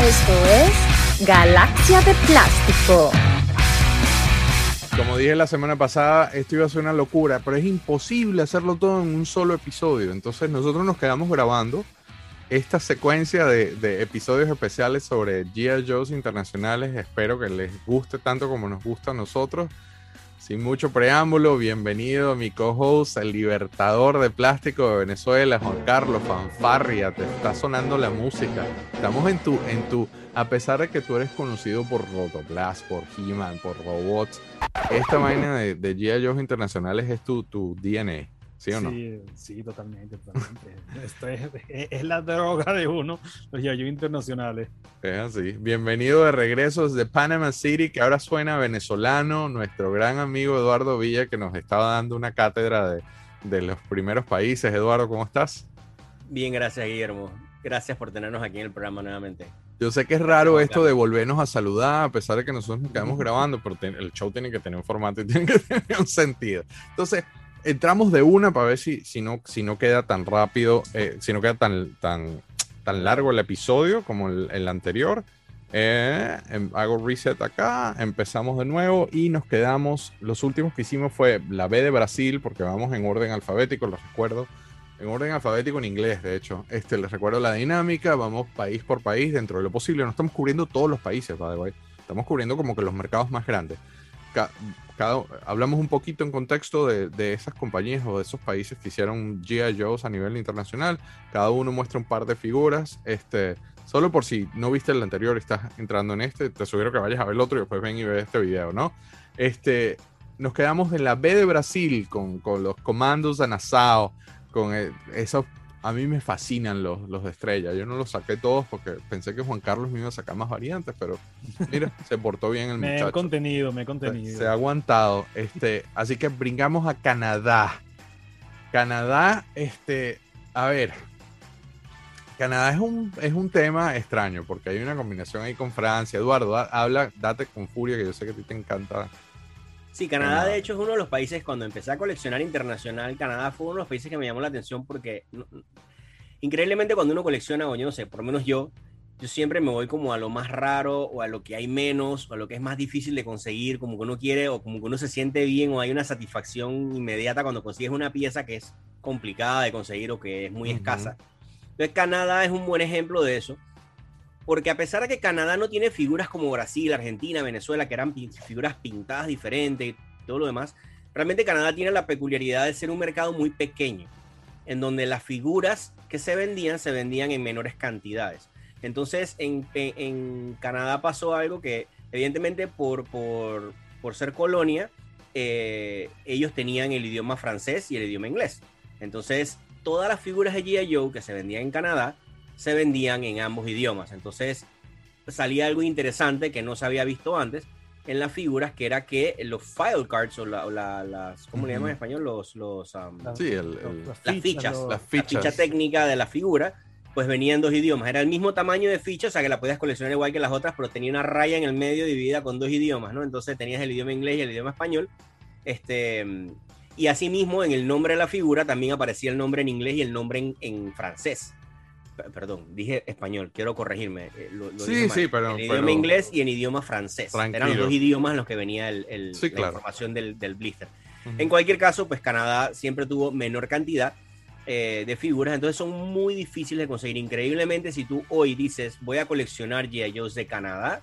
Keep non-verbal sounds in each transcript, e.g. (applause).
Esto es Galaxia de Plástico. Como dije la semana pasada, esto iba a ser una locura, pero es imposible hacerlo todo en un solo episodio. Entonces nosotros nos quedamos grabando esta secuencia de, episodios especiales sobre G.I. Joe's internacionales. Espero que les guste tanto como nos gusta a nosotros. Sin mucho preámbulo, bienvenido mi co-host, el libertador de plástico de Venezuela, Juan Carlos Fanfarria. Te está sonando la música. Estamos en tu, en tu, a pesar de que tú eres conocido por Rotoblast, por He-Man, por robots, esta vaina de, de G.I. Joe's internacionales es tu, tu DNA. ¿Sí o no? Sí, sí, totalmente, totalmente. (laughs) Esto es, es, la droga de uno, los Yayo internacionales. Es así. Bienvenido de regreso desde Panama City, que ahora suena venezolano, nuestro gran amigo Eduardo Villa, que nos estaba dando una cátedra de, de los primeros países. Eduardo, ¿cómo estás? Bien, gracias, Guillermo. Gracias por tenernos aquí en el programa nuevamente. Yo sé que es raro esto de volvernos a saludar, a pesar de que nosotros nos quedamos grabando, pero el show tiene que tener un formato y (laughs) tiene que tener un sentido. Entonces, entramos de una para ver si, si, no, si no queda tan rápido, eh, si no queda tan, tan, tan largo el episodio como el, anterior. Eh, em, hago reset acá, empezamos de nuevo y nos quedamos. Los últimos que hicimos fue la B de Brasil, porque vamos en orden alfabético, los recuerdo. En orden alfabético en inglés, de hecho. Este, les recuerdo la dinámica, vamos país por país dentro de lo posible. No estamos cubriendo todos los países, by the way. Estamos cubriendo como que los mercados más grandes. Hablamos un poquito en contexto de, esas compañías o de esos países que hicieron G.I. Joe's a nivel internacional. Cada uno muestra un par de figuras. Este, solo por si no viste el anterior y estás entrando en este, te sugiero que vayas a ver el otro y después ven y ve este video, ¿no? Este, nos quedamos en la B de Brasil con, con los comandos de Nassau, con el, esos a mí me fascinan los, los de estrella. Yo no los saqué todos porque pensé que Juan Carlos me iba a sacar más variantes, pero mira, (laughs) se portó bien el me muchacho. Me he contenido, me he contenido. Se, se, ha aguantado. Este, así que brincamos a Canadá. Canadá, este, a ver. Canadá es un, es un tema extraño porque hay una combinación ahí con Francia. Eduardo, da, habla, date con furia, que yo sé que a ti te encanta Sí, Canadá, de hecho es uno de los países, cuando empecé a coleccionar internacional, Canadá fue uno de los países que me llamó la atención porque increíblemente cuando uno colecciona, o yo no sé, por lo menos yo, yo siempre me voy como a lo más raro o a lo que hay menos o a lo que es más difícil de conseguir, como que uno quiere o como que uno se siente bien o hay una satisfacción inmediata cuando consigues una pieza que es complicada de conseguir o que es muy uh -huh. escasa. Entonces Canadá es un buen ejemplo de eso porque a pesar de que Canadá no tiene figuras como Brasil, Argentina, Venezuela, que eran figuras pintadas diferentes y todo lo demás, realmente Canadá tiene la peculiaridad de ser un mercado muy pequeño, en donde las figuras que se vendían se vendían en menores cantidades. Entonces en, Canadá pasó algo que evidentemente por, por, por ser colonia, eh, ellos tenían el idioma francés y el idioma inglés. Entonces todas las figuras de G.I. Joe que se vendían en Canadá se vendían en ambos idiomas. Entonces salía algo interesante que no se había visto antes en las figuras, que era que los file cards o, la, o la, las, ¿cómo uh -huh. le llaman en español? Los, los um, sí, el, el, las, fichas, fichas, los, las fichas, la ficha técnica de la figura, pues venía en dos idiomas. Era el mismo tamaño de ficha, o sea que la podías coleccionar igual que las otras, pero tenía una raya en el medio dividida con dos idiomas, ¿no? Entonces tenías el idioma inglés y el idioma español. Este, y asimismo, en el nombre de la figura también aparecía el nombre en inglés y el nombre en, en francés perdón, dije español, quiero corregirme. eh, Lo, lo Sí, sí, pero. En idioma pero- inglés y en idioma francés. Eran los Tranquilo. dos idiomas en los que venía el, el- Sí, la claro. información del, del blister. Ujú. En cualquier caso, pues Canadá siempre tuvo menor cantidad eh, de figuras, entonces son muy difíciles de conseguir. Increíblemente, si tú hoy dices, voy a coleccionar G.I. Joes de Canadá,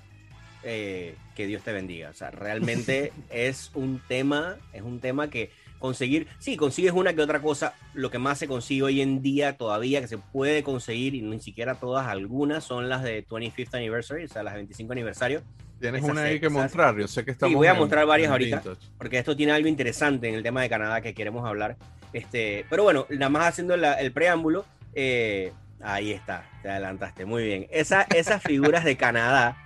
eh, que Dios te bendiga. O sea, realmente (laughs) es un tema, es un tema que conseguir, sí, consigues una que otra cosa, lo que más se consigue hoy en día todavía que se puede conseguir, y ni siquiera todas, algunas son las de 25th Anniversary, o sea, las 25 aniversario, Tienes esas una ahí que mostrar. Yo sé que estamos. voy a en- mostrar varias en ahorita. vintage. porque esto tiene algo interesante en el tema de Canadá que queremos hablar. Este, pero bueno, nada más haciendo la- el preámbulo, eh, ahí está, te adelantaste, muy bien. Esa, esas figuras de Canadá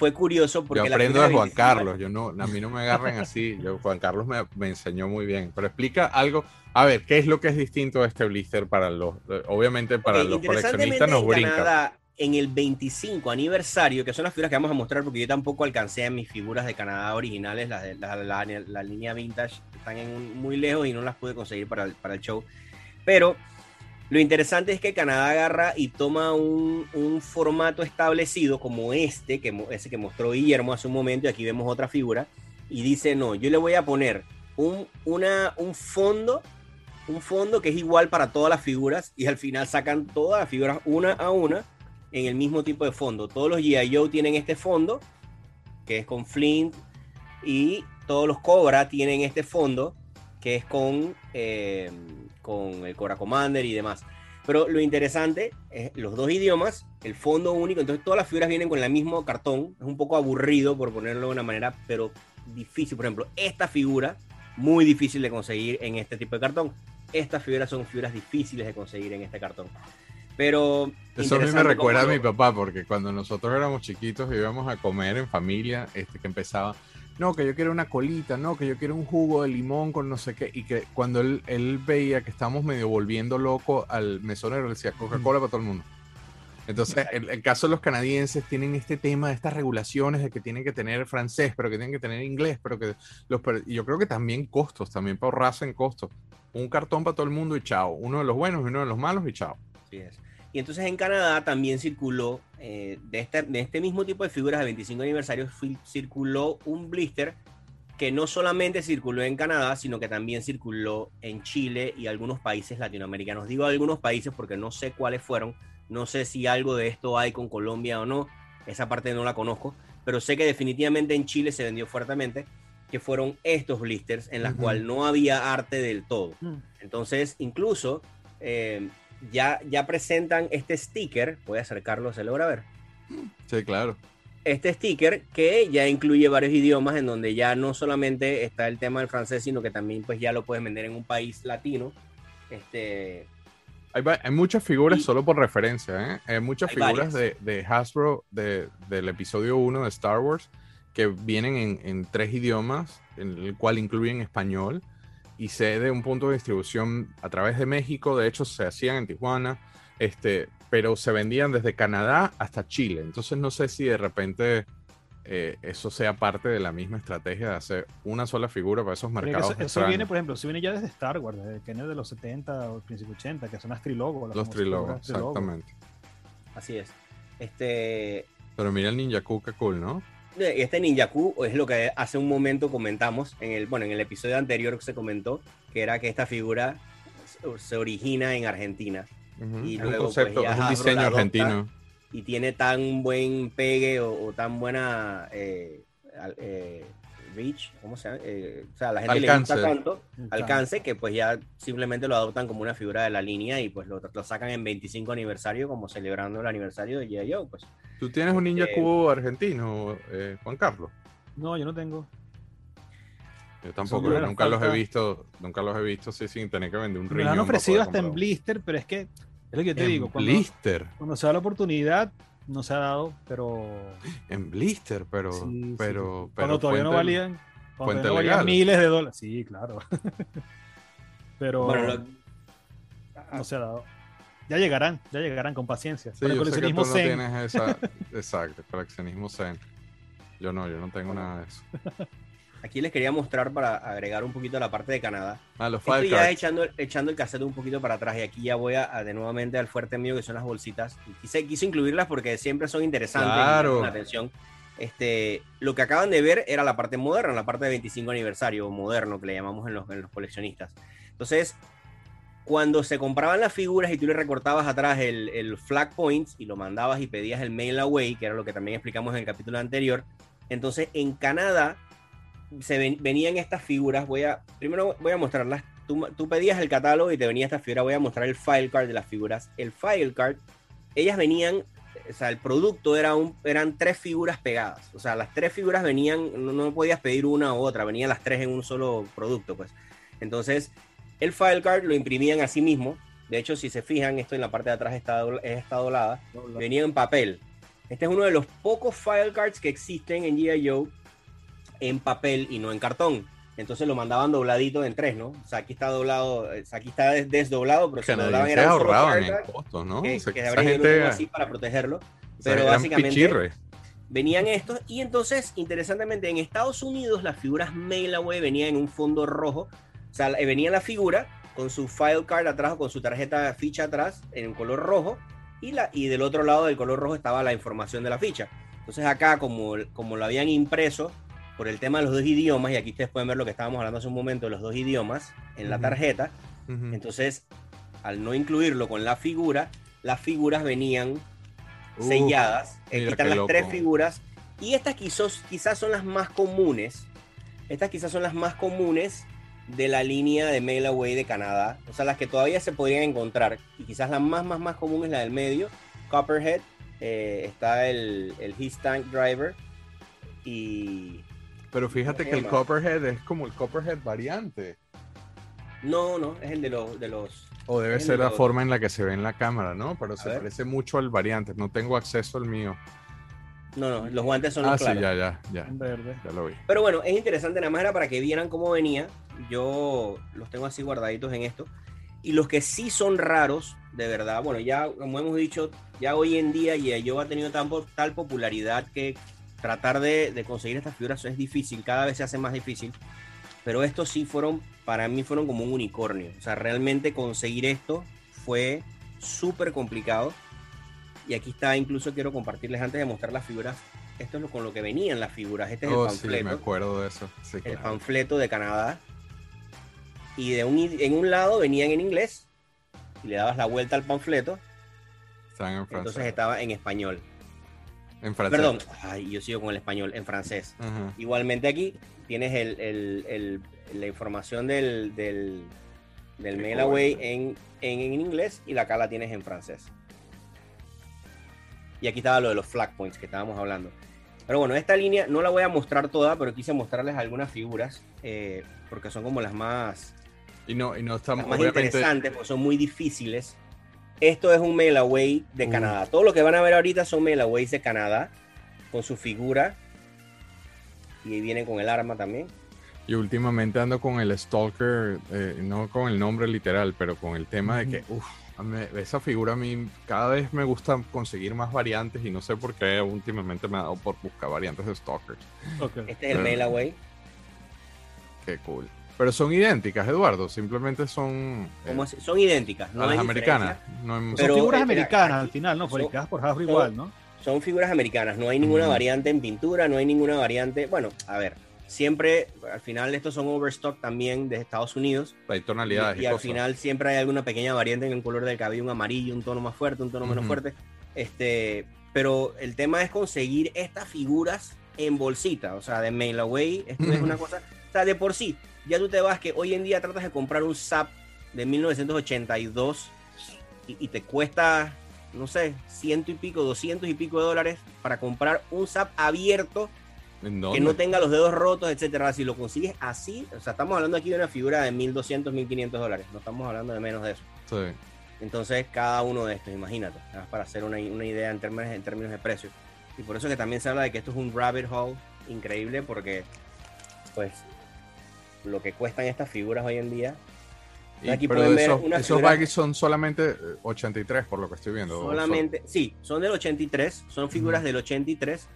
fue curioso porque Yo aprendo de Juan 25 Carlos. Yo no, a mí no me agarren así. Yo, Juan Carlos me, me enseñó muy bien. Pero explica algo. A ver, ¿qué es lo que es distinto de este blister para los. Obviamente, para los coleccionistas nos brinca. Canadá, en el 25 aniversario, que son las figuras que vamos a mostrar, porque yo tampoco alcancé a mis figuras de Canadá originales, las de la, la- la línea vintage, están en un- muy lejos y no las pude conseguir para el, para el show. Pero Lo interesante es que Canadá agarra y toma un, un formato establecido como este, que, ese que mostró Guillermo hace un momento, y aquí vemos otra figura, y dice, no, yo le voy a poner un, una, un fondo, un fondo que es igual para todas las figuras, y al final sacan todas las figuras una a una en el mismo tipo de fondo. Todos los G.I. Joe tienen este fondo, que es con Flint, y todos los Cobra tienen este fondo, que es con, eh, con el Cobra Commander y demás. Pero lo interesante es los dos idiomas, el fondo único, entonces todas las figuras vienen con el mismo cartón, es un poco aburrido por ponerlo de una manera, pero difícil. Por ejemplo, esta figura, muy difícil de conseguir en este tipo de cartón. Estas figuras son figuras difíciles de conseguir en este cartón. Pero... Eso a mí me recuerda a mi papá, porque cuando nosotros éramos chiquitos íbamos a comer en familia, este que empezaba, no, que yo quiero una colita, no, que yo quiero un jugo de limón con no sé qué, y que cuando él, él veía que estábamos medio volviendo loco al mesonero, le decía Coca-Cola para todo el mundo. Entonces, el, el caso de los canadienses tienen este tema de estas regulaciones de que tienen que tener francés, pero que tienen que tener inglés, pero que los yo creo que también costos, también para ahorrarse en costos. Un cartón para todo el mundo y chao. Uno de los buenos y uno de los malos y chao. Así es. Y entonces en Canadá también circuló, eh, de, este, de este mismo tipo de figuras de 25 aniversario, circuló un blister que no solamente circuló en Canadá, sino que también circuló en Chile y algunos países latinoamericanos. Digo algunos países porque no sé cuáles fueron, no sé si algo de esto hay con Colombia o no, esa parte no la conozco, pero sé que definitivamente en Chile se vendió fuertemente, que fueron estos blisters en las Ujú. cuales no había arte del todo. Mm. Entonces, incluso eh, ya, ya presentan este sticker, voy a acercarlo, se logra ver. Sí, claro. Este sticker que ya incluye varios idiomas en donde ya no solamente está el tema del francés, sino que también pues ya lo puedes vender en un país latino. Este, Hay, muchas figuras Y- solo por referencia, ¿eh? Hay muchas Hay figuras de, de Hasbro de- del episodio 1 de Star Wars que vienen en, en tres idiomas, en el cual incluyen español, y sé de un punto de distribución a través de México, de hecho se hacían en Tijuana, este, pero se vendían desde Canadá hasta Chile. Entonces no sé si de repente eh, eso sea parte de la misma estrategia de hacer una sola figura para esos mercados. Eso, eso viene, por ejemplo, eso viene ya desde Star Wars, desde que viene de los 70 o principio 80, que son las trilogos. las Los trilogos, exactamente. así es. Este, Pero mira el Ninja Ku, qué cool, ¿no? Este Ninjaku es lo que hace un momento comentamos en el bueno en el episodio anterior que se comentó que era que esta figura se- origina en Argentina. Y Es luego, un concepto, pues, es un Hasbro diseño argentino. y tiene tan buen pegue o, o tan buena eh, eh, reach, ¿cómo se llama? Eh, o sea, la gente Alcance. le gusta tanto, Alcance. alcance, que pues ya simplemente lo adoptan como una figura de la línea y pues lo, lo sacan en 25 aniversario como celebrando el aniversario de G.I. Joe, pues. ¿Tú tienes un Ninja Eh, Cubo argentino, eh, Juan Carlos? No, yo no tengo. Yo tampoco, me yo nunca los he visto, nunca los he visto sí, sin tener que vender un Me riñón. lo han ofrecido hasta en blister, pero es que es lo que yo te En digo. Cuando, blister, cuando se da la oportunidad, no se ha dado, pero. en blister, pero, sí, sí. pero, pero cuando todavía no valían. Cuando todavía no valían miles de dólares. Sí, claro. (laughs) pero Bueno, lo- no se ha dado. Ya llegarán, ya llegarán con paciencia. Sí, Pero el yo sé que tú coleccionismo no zen. tienes esa, (laughs) exacto, coleccionismo zen. Yo no, yo no tengo nada de eso. (laughs) aquí les quería mostrar para agregar un poquito a la parte de Canadá. Ah, los Estoy ya cards. echando, echando el cassette un poquito para atrás y aquí ya voy a, a de nuevamente al fuerte mío que son las bolsitas. Quise, quise incluirlas porque siempre son interesantes Claro. la atención. Este, lo que acaban de ver era la parte moderna, la parte de 25 aniversario moderno que le llamamos en los, en los coleccionistas. Entonces, cuando se compraban las figuras y tú le recortabas atrás el, el flag points y lo mandabas y pedías el mail away, que era lo que también explicamos en el capítulo anterior, entonces en Canadá se ven- venían estas figuras. Voy a, primero voy a mostrarlas. Tú, tú pedías el catálogo y te venía esta figura. Voy a mostrar el file card de las figuras. El file card, ellas venían, o sea, el producto era un, eran tres figuras pegadas. O sea, las tres figuras venían, no, no podías pedir una u otra, venían las tres en un solo producto, pues. Entonces, el file card lo imprimían así mismo. De hecho, si se fijan, esto en la parte de atrás está, está doblada venía en papel. Este es uno de los pocos file cards que existen en G.I. Joe en papel y no en cartón. Entonces lo mandaban dobladito en tres, ¿no? O sea, aquí está doblado, eh, aquí está des- desdoblado, pero lo doblaban era un ahorraban en costos, ¿no? que, O sea, que esa gente así para protegerlo. o sea, Pero básicamente venían estos y entonces, interesantemente, en Estados Unidos las figuras mail away venían en un fondo rojo. O sea, eh, venía la figura con su file card atrás o con su tarjeta ficha atrás en color rojo y, la, y del otro lado del color rojo estaba la información de la ficha. Entonces acá, como, como lo habían impreso por el tema de los dos idiomas, y aquí ustedes pueden ver lo que estábamos hablando hace un momento de los dos idiomas en la tarjeta, entonces al no incluirlo con la figura, las figuras venían selladas. Aquí mira están las loco. tres figuras. Y estas quizás, quizás son las más comunes. Estas quizás son las más comunes de la línea de Mailaway de Canadá. O sea, las que todavía se podrían encontrar. Y quizás la más, más, más común es la del medio. Copperhead. eh, está el, el His Tank Driver. Y... Pero fíjate que el. Copperhead es como el Copperhead variante. No, no, es el de los... De los O debe ser la forma en la que se ve en la cámara, ¿no? Pero se parece mucho al variante. No tengo acceso al mío. no, no, los guantes son Ah, los sí, claros. ya, ya, ya. En verde. Ya lo vi. Pero bueno, es interesante, nada más era para que vieran cómo venía. Yo los tengo así guardaditos en esto. Y los que sí son raros, de verdad, bueno, ya como hemos dicho, ya hoy en día yo ha tenido tan, tal popularidad que tratar de, de conseguir estas figuras es difícil, cada vez se hace más difícil. Pero estos sí fueron, para mí fueron como un unicornio. O sea, realmente conseguir esto fue súper complicado. Y aquí está, incluso quiero compartirles antes de mostrar las figuras. Esto es lo, con lo que venían las figuras. Este es Oh, el sí, panfleto me acuerdo de eso. Sí, el claro. panfleto de Canadá. Y de un, en un lado venían en inglés. Y le dabas la vuelta al panfleto. Están en francés. Entonces estaba en español. En francés. Perdón, ay, yo sigo con el español, en francés. Igualmente aquí tienes el, el- el- la información del, del, del Qué mailaway cool. en, en, en inglés y la acá la tienes en francés. Y aquí estaba lo de los flag points que estábamos hablando. Pero bueno, esta línea no la voy a mostrar toda, pero quise mostrarles algunas figuras eh, porque son como las más, Y no, y no estamos, las más interesantes, porque son muy difíciles. Esto es un mailaway de Uh. Canadá. Todo lo que van a ver ahorita son mailaways de Canadá con su figura. Y ahí vienen con el arma también. y últimamente ando con el Stalker, eh, no con el nombre literal, pero con el tema de que, uff, esa figura a mí cada vez me gusta conseguir más variantes y no sé por qué últimamente me ha dado por buscar variantes de Stalkers. Ok. Este es el Ah. mailaway. Qué cool. Pero son idénticas, Eduardo, simplemente son eh. Son idénticas. No a las hay americanas. No hay- Son Pero, figuras eh, americanas aquí- al final, ¿no? Fabricadas por Hasbro son- igual, ¿no? Son figuras americanas. No hay ninguna variante en pintura, no hay ninguna variante. Bueno, a ver. Siempre, al final, estos son overstock también de Estados Unidos. hay tonalidades y, y, y al cosas. final siempre hay alguna pequeña variante en el color del cabello, un amarillo, un tono más fuerte, un tono menos fuerte. Este, pero el tema es conseguir estas figuras en bolsita, o sea, de mail away. Esto es una cosa, o sea, de por sí, ya tú te vas que hoy en día tratas de comprar un SAP de 1982 y, y te cuesta, no sé, ciento y pico, doscientos y pico de dólares para comprar un SAP abierto ¿En que no tenga los dedos rotos, etcétera. Si lo consigues así, o sea, estamos hablando aquí de una figura de 1200, 1500 dólares, no estamos hablando de menos de eso. Sí. Entonces, cada uno de estos, imagínate, para hacer una, una idea en términos, en términos de precio. Y por eso que también se habla de que esto es un rabbit hole increíble, porque, pues, lo que cuestan estas figuras hoy en día, Y- Aquí pero pueden ver esos, esos figura- baggies son solamente eh, 83 por lo que estoy viendo. o son- solamente, sí, son del 83, son figuras del 83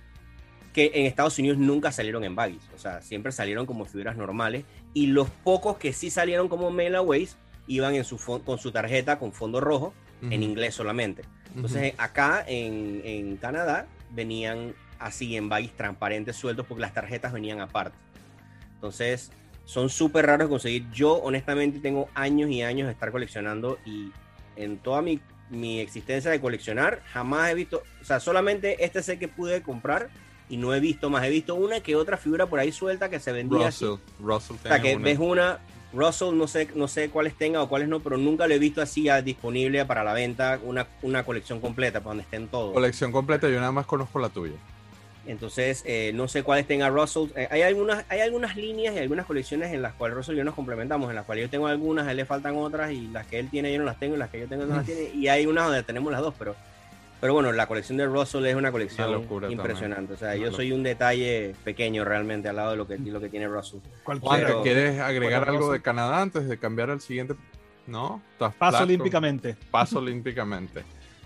que en Estados Unidos nunca salieron en baggies, o sea, siempre salieron como figuras normales y los pocos que sí salieron como mailaways iban en su con su tarjeta con fondo rojo en inglés solamente. Entonces acá en, en Canadá venían así en baggies transparentes sueltos porque las tarjetas venían aparte. Entonces son súper raros de conseguir. Yo honestamente tengo años y años de estar coleccionando y en toda mi, mi existencia de coleccionar jamás he visto, o sea, solamente este sé que pude comprar y no he visto más. He visto una que otra figura por ahí suelta que se vendía así. Russell, Russell O sea, que una. ves una, Russell, no sé, no sé cuáles tenga o cuáles no, pero nunca lo he visto así ya disponible para la venta, una, una colección completa, para donde estén todos. colección completa, yo nada más conozco la tuya. Entonces, eh, no sé cuáles tenga Russell. Eh, hay, algunas, hay algunas líneas y algunas colecciones en las cuales Russell y yo nos complementamos, en las cuales yo tengo algunas, a él le faltan otras, y las que él tiene yo no las tengo, y las que yo tengo no las tiene, y hay unas donde tenemos las dos, pero, pero bueno, la colección de Russell es una colección Una locura impresionante. O sea, Una yo soy un detalle pequeño realmente al lado de lo que, lo que tiene Russell. Cualquiera. Pero- ¿quieres agregar algo Russell. de Canadá antes de cambiar al siguiente? No, ¿Estás Paso olímpicamente. Paso olímpicamente.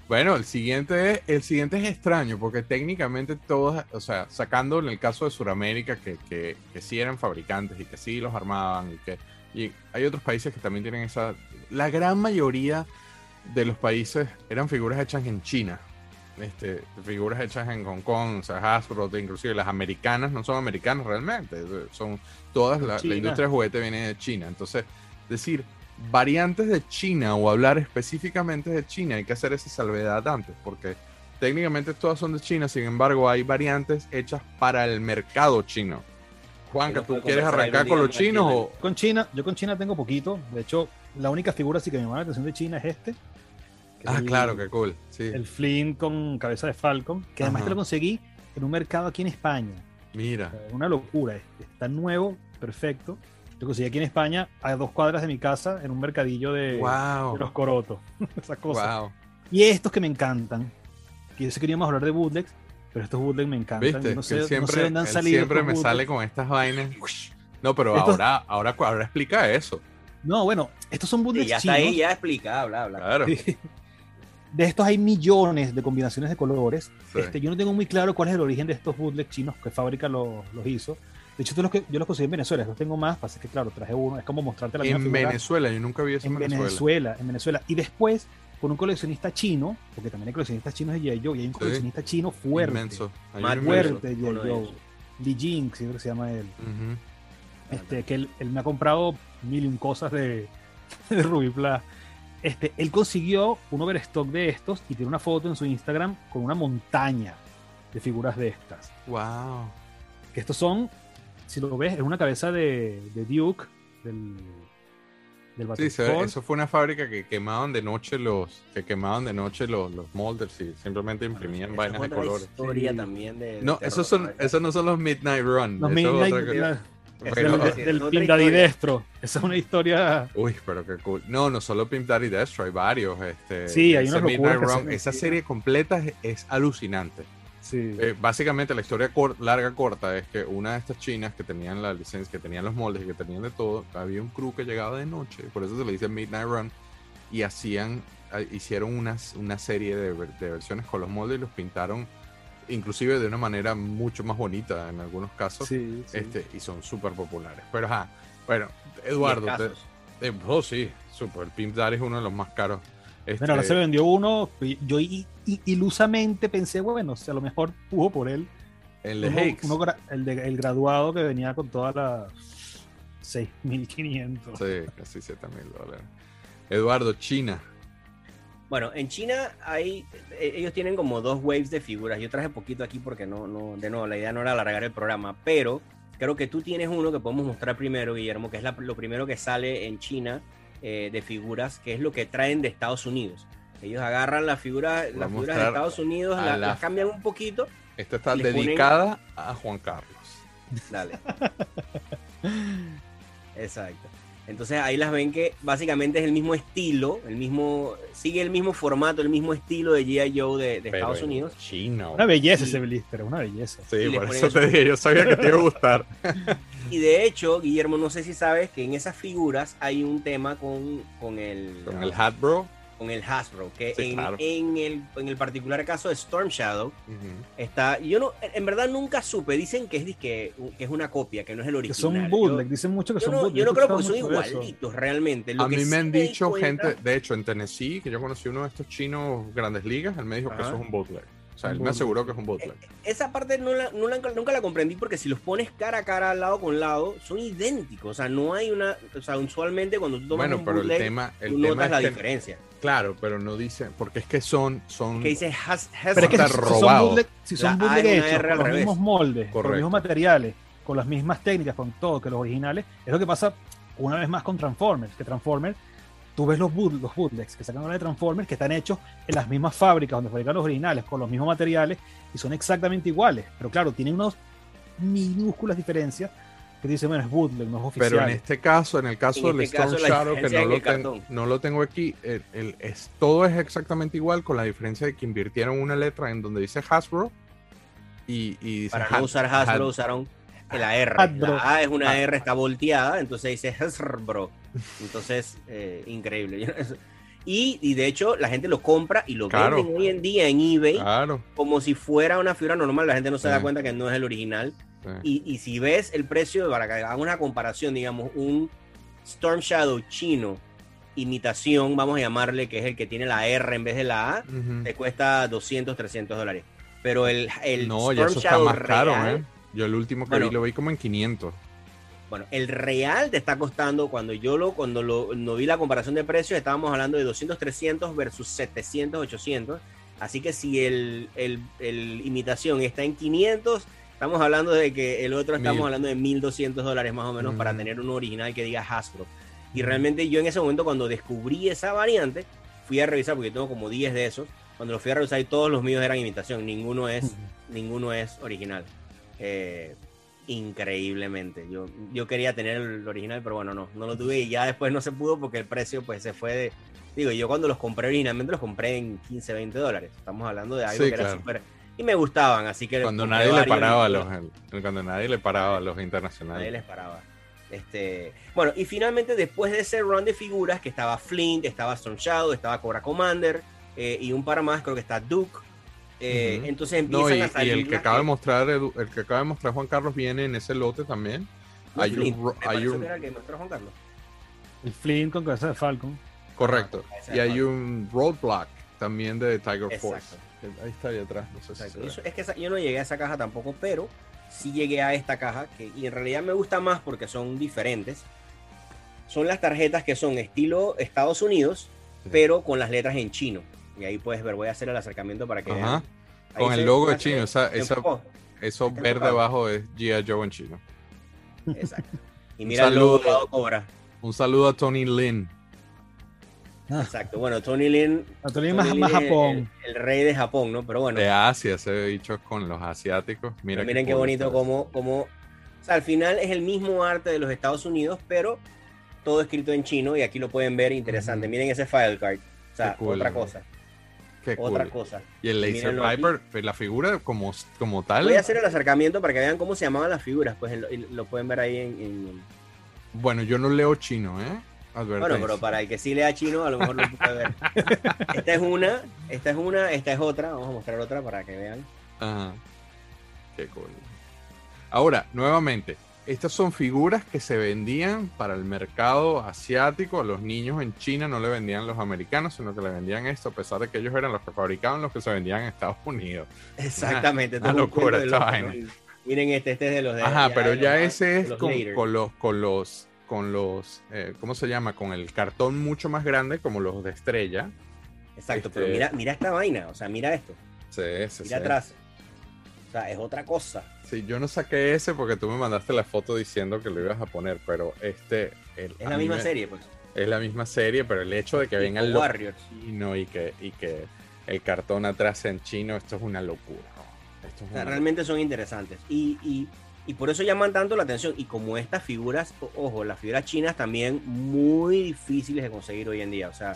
Bueno, el siguiente es, el siguiente es extraño, porque técnicamente todos, o sea, sacando en el caso de Sudamérica, que, que, que sí eran fabricantes y que sí los armaban, y que y hay otros países que también tienen esa. La gran mayoría de los países eran figuras hechas en China. Este, figuras hechas en Hong Kong, o sea, Hasbro, inclusive las americanas no son americanas realmente, son todas, la, la industria de juguete viene de China. Entonces, decir, variantes de China o hablar específicamente de China, hay que hacer esa salvedad antes, porque técnicamente todas son de China, sin embargo hay variantes hechas para el mercado chino. Juanca, ¿tú quieres arrancar con los chinos o...? Con China, yo con China tengo poquito, de hecho la única figura así que me llama la atención de China es este. Ah, claro, qué cool. Sí. El Flint con cabeza de Falcon, que además te lo conseguí en un mercado aquí en España. Mira. una locura, está nuevo, perfecto. Lo conseguí aquí en España, a dos cuadras de mi casa, en un mercadillo de, los corotos. (laughs) Esas cosas. Y estos que me encantan, que yo sé que queríamos hablar de bootlegs, pero estos bootlegs me encantan. ¿Viste? no sé, siempre, dónde han salido. Siempre me sale con estas vainas. No, pero ahora, ahora, ahora explica eso. No, bueno, estos son bootlegs ya está ahí, ya explica, bla, bla. Claro. (laughs) De estos hay millones de combinaciones de colores. Este, yo no tengo muy claro cuál es el origen de estos bootlegs chinos que fábrica los, los hizo. De hecho, los que, yo los conseguí en Venezuela, los tengo más, pasa que claro, traje uno, es como mostrarte la En Venezuela, yo nunca vi eso en, en Venezuela. En Venezuela, Y después, con un coleccionista chino, porque también hay coleccionistas chinos de G.I. Joe, y hay un coleccionista chino fuerte. Inmenso. Más fuerte de G.I. Joe. Li Jing, creo que se llama él. este, que él, me ha comprado mil y un cosas de, (laughs) de Ruby Plus. Este, él consiguió un overstock de estos y tiene una foto en su Instagram con una montaña de figuras de estas. Wow. Que estos son si lo ves, es una cabeza de, de Duke, del, del Sí, eso fue una fábrica que quemaban de noche los, que quemaban de noche los, los molders y simplemente imprimían vainas de colores. historia también de, no, esos, son, esos no son los Midnight Run. Los Midnight Run. del, Pimp Daddy Destro. Esa es una historia. Uy, pero qué cool. No, no solo Pimp Daddy Destro, hay varios. Este, sí, hay una locura. Esa serie completa es alucinante. Eh, básicamente la historia larga corta es que una de estas chinas que tenían la licencia, que tenían los moldes y que tenían de todo, había un crew que llegaba de noche, por eso se le dice Midnight Run, y hacían, hicieron unas, una serie de, versiones con los moldes y los pintaron inclusive de una manera mucho más bonita en algunos casos, este y son súper populares. Pero ajá, bueno, Eduardo, eh, oh, sí, super, Pimp Daddy es uno de los más caros este... ahora se vendió uno. Yo ilusamente pensé, bueno, a lo mejor pudo por él. El de el, de, el graduado que venía con todas las 6.500. Sí, casi 7.000 dólares. Eduardo, China. Bueno, en China hay, e, ellos tienen como dos waves de figuras. Yo traje poquito aquí porque no, no, de nuevo, la idea no era alargar el programa, pero creo que tú tienes uno que podemos mostrar primero, Guillermo, que es lo primero que sale en China eh, de figuras, que es lo que traen de Estados Unidos. Ellos agarran la figura, las figuras de Estados Unidos, las cambian un poquito. Esta está dedicada a Juan Carlos. Dale. (laughs) Exacto. Entonces ahí las ven que básicamente es el mismo estilo, el mismo, sigue el mismo formato, el mismo estilo de G.I. Joe de, Estados Unidos. Chino. Una belleza ese blister, una belleza. Sí, por eso te dije, yo sabía que te iba a gustar. (laughs) y de hecho, Guillermo, no sé si sabes que en esas figuras hay un tema con, con el... Con el Hatbro con el Hasbro, que en, el, en el particular caso de Storm Shadow está, yo no, en verdad nunca supe, dicen que es, que, que es una copia, que no es el original. Que son bootleg, dicen mucho que son no, Yo no creo que son igualitos realmente. a mí me han dicho gente, de hecho en Tennessee, que yo conocí uno de estos chinos grandes ligas, él me dijo que eso es un bootleg. O sea, él me aseguró que es un bootleg. Eh, esa parte no la, nunca la comprendí porque si los pones cara a cara, lado con lado, son idénticos. O sea, no hay una. O sea, usualmente cuando tú tomas bueno, pero el tema, el tú notas la diferencia. Claro, pero no dice. Porque es que son. son que dice has, pero es que si, son bootleg, si son bootleg hechos con los mismos moldes, con los mismos materiales, con las mismas técnicas, con todo que los originales, es lo que pasa una vez más con Transformers. Que Transformers tú ves los, los bootlegs que sacan ahora de Transformers que están hechos en las mismas fábricas donde fabrican los originales, con los mismos materiales y son exactamente iguales. Pero claro, tienen unas minúsculas diferencias que dicen, bueno, es bootleg, no es oficial. Pero en este caso, en el caso del este Storm Shadow, que no lo, no lo, tengo aquí, el, es, todo es exactamente igual, con la diferencia de que invirtieron una letra en donde dice Hasbro y, y Para no usar Hasbro, usaron la R. La A es una R, está volteada, entonces dice Hasbro. Entonces, eh, increíble. (laughs) Y, de hecho la gente lo compra y lo venden hoy en día en eBay como si fuera una figura normal. La gente no se da cuenta que no es el original. Y, si ves el precio, para que hagamos una comparación, digamos, un Storm Shadow chino, imitación, vamos a llamarle, que es el que tiene la R en vez de la A, te cuesta 200, 300 dólares. Pero el, el no, Storm eso está más caro, ¿eh? Yo el último que vi lo vi como en 500. Bueno, el real te está costando, cuando yo lo, cuando lo, no vi la comparación de precios, estábamos hablando de 200, 300 versus 700, 800. Así que si el, el, el imitación está en 500, estamos hablando de que el otro estamos hablando de 1200 dólares más o menos para tener un original que diga Hasbro. Y realmente yo en ese momento cuando descubrí esa variante, fui a revisar, porque tengo como 10 de esos, cuando los fui a revisar y todos los míos eran imitación, ninguno es, ninguno es original. Eh, increíblemente. Yo, yo quería tener el original, pero bueno, no, no lo tuve y ya después no se pudo porque el precio pues se fue de... Digo, yo cuando los compré originalmente los compré en 15, 20 dólares. Estamos hablando de algo que era súper... Y me gustaban, así que... Cuando nadie le paraba a los... Cuando nadie le paraba a los internacionales. Nadie les paraba. Este, bueno, y finalmente después de ese run de figuras, que estaba Flint, estaba Storm Shadow, estaba Cobra Commander, eh, y un par más, creo que está Duke, eh, entonces empiezan a salir. Y el que acaba de mostrar, el, que acaba de mostrar Juan Carlos viene en ese lote también. hay un, hay un... el que mostró Juan Carlos. El Flint con cabeza de Falcon. Correcto. Ah, y hay un Roadblock también de Tiger Force. Ahí está ahí atrás. No sé si es que yo no llegué a esa caja tampoco, pero sí llegué a esta caja que y en realidad me gusta más porque son diferentes. Son las tarjetas que son estilo Estados Unidos, pero con las letras en chino. Y ahí puedes ver, voy a hacer el acercamiento para que vean. Con el logo de chino, esa, eso verde abajo es G.I. Joe en chino. Exacto. Y mira el logo de Cobra. Un saludo a Tony Lin. Ah. Exacto, bueno, Tony Lin. Tony, más, más Japón. El, rey de Japón, ¿no? Pero bueno. De Asia, se dicho con los asiáticos. Mira miren qué, bonito como, como. O sea, al final es el mismo arte de los Estados Unidos, pero todo escrito en chino y aquí lo pueden ver interesante. Miren ese file card. O sea, otra cosa otra cosa. Y el Laser Viper, pues, la figura como, como tal. Voy a hacer el acercamiento para que vean cómo se llamaban las figuras, pues lo, pueden ver ahí en, Bueno, yo no leo chino, ¿eh? Bueno, pero para el que sí lea chino, a lo mejor lo puede ver. (laughs) esta es una, esta es una, esta es otra. Vamos a mostrar otra para que vean. Ajá. Qué cool. Ahora, nuevamente, estas son figuras que se vendían para el mercado asiático. A los niños en China no le vendían los americanos, sino que le vendían esto, a pesar de que ellos eran los que fabricaban los que se vendían en Estados Unidos. (laughs) Exactamente. Una, locura esta vaina. Miren este, este es de los de. Ajá, pero ya ese es con, los, con los, con los, eh, ¿cómo se llama? Con el cartón mucho más grande, como los de estrella. Exacto, pero este mira, mira esta vaina, o sea, mira esto. Sí, sí, mira atrás. O sea, es otra cosa. Sí, yo no saqué ese porque tú me mandaste la foto diciendo que lo ibas a poner, pero este... es la misma serie, pues. Es la misma serie, pero el hecho de que venga el Warriors chino y que, y que el cartón atrás en chino, esto es una locura. realmente son interesantes. Y, por eso llaman tanto la atención. Y como estas figuras, ojo, las figuras chinas también muy difíciles de conseguir hoy en día. O sea,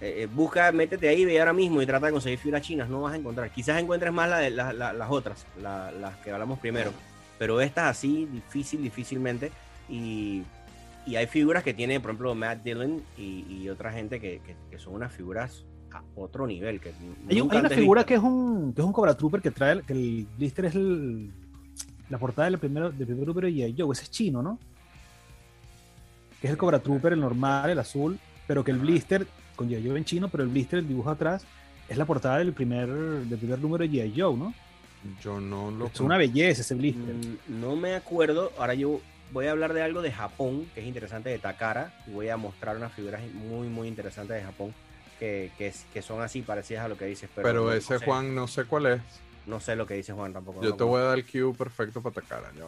eh, eh, busca, métete ahí, ve ahora mismo y trata de conseguir fibras chinas, no vas a encontrar. Quizás encuentres más las otras, las que hablamos primero, pero estas así, difícil, difícilmente. Y, hay figuras que tiene, por ejemplo, Matt Dillon y, otra gente que, son unas figuras a otro nivel. Que hay, una figura que es un que es un Cobra Trooper que trae, que el blister es la portada del primer, del primer Trooper y yo, ese es chino, ¿no? Que es el Cobra Trooper, el normal, el azul, pero que el blister con G.I. Joe en chino, pero el blister, el dibujo atrás, es la portada del primer, del primer número de G.I. Joe, ¿no? Yo no lo. Es una belleza ese blister. Mm, no me acuerdo. Ahora yo voy a hablar de algo de Japón, que es interesante, de Takara. Y voy a mostrar unas figuras muy, muy interesantes de Japón, que, que, son así parecidas a lo que dices. Pero, ese Juan, no sé cuál es. No sé lo que dice Juan tampoco. Yo te voy a dar el cue perfecto para Takara, ya.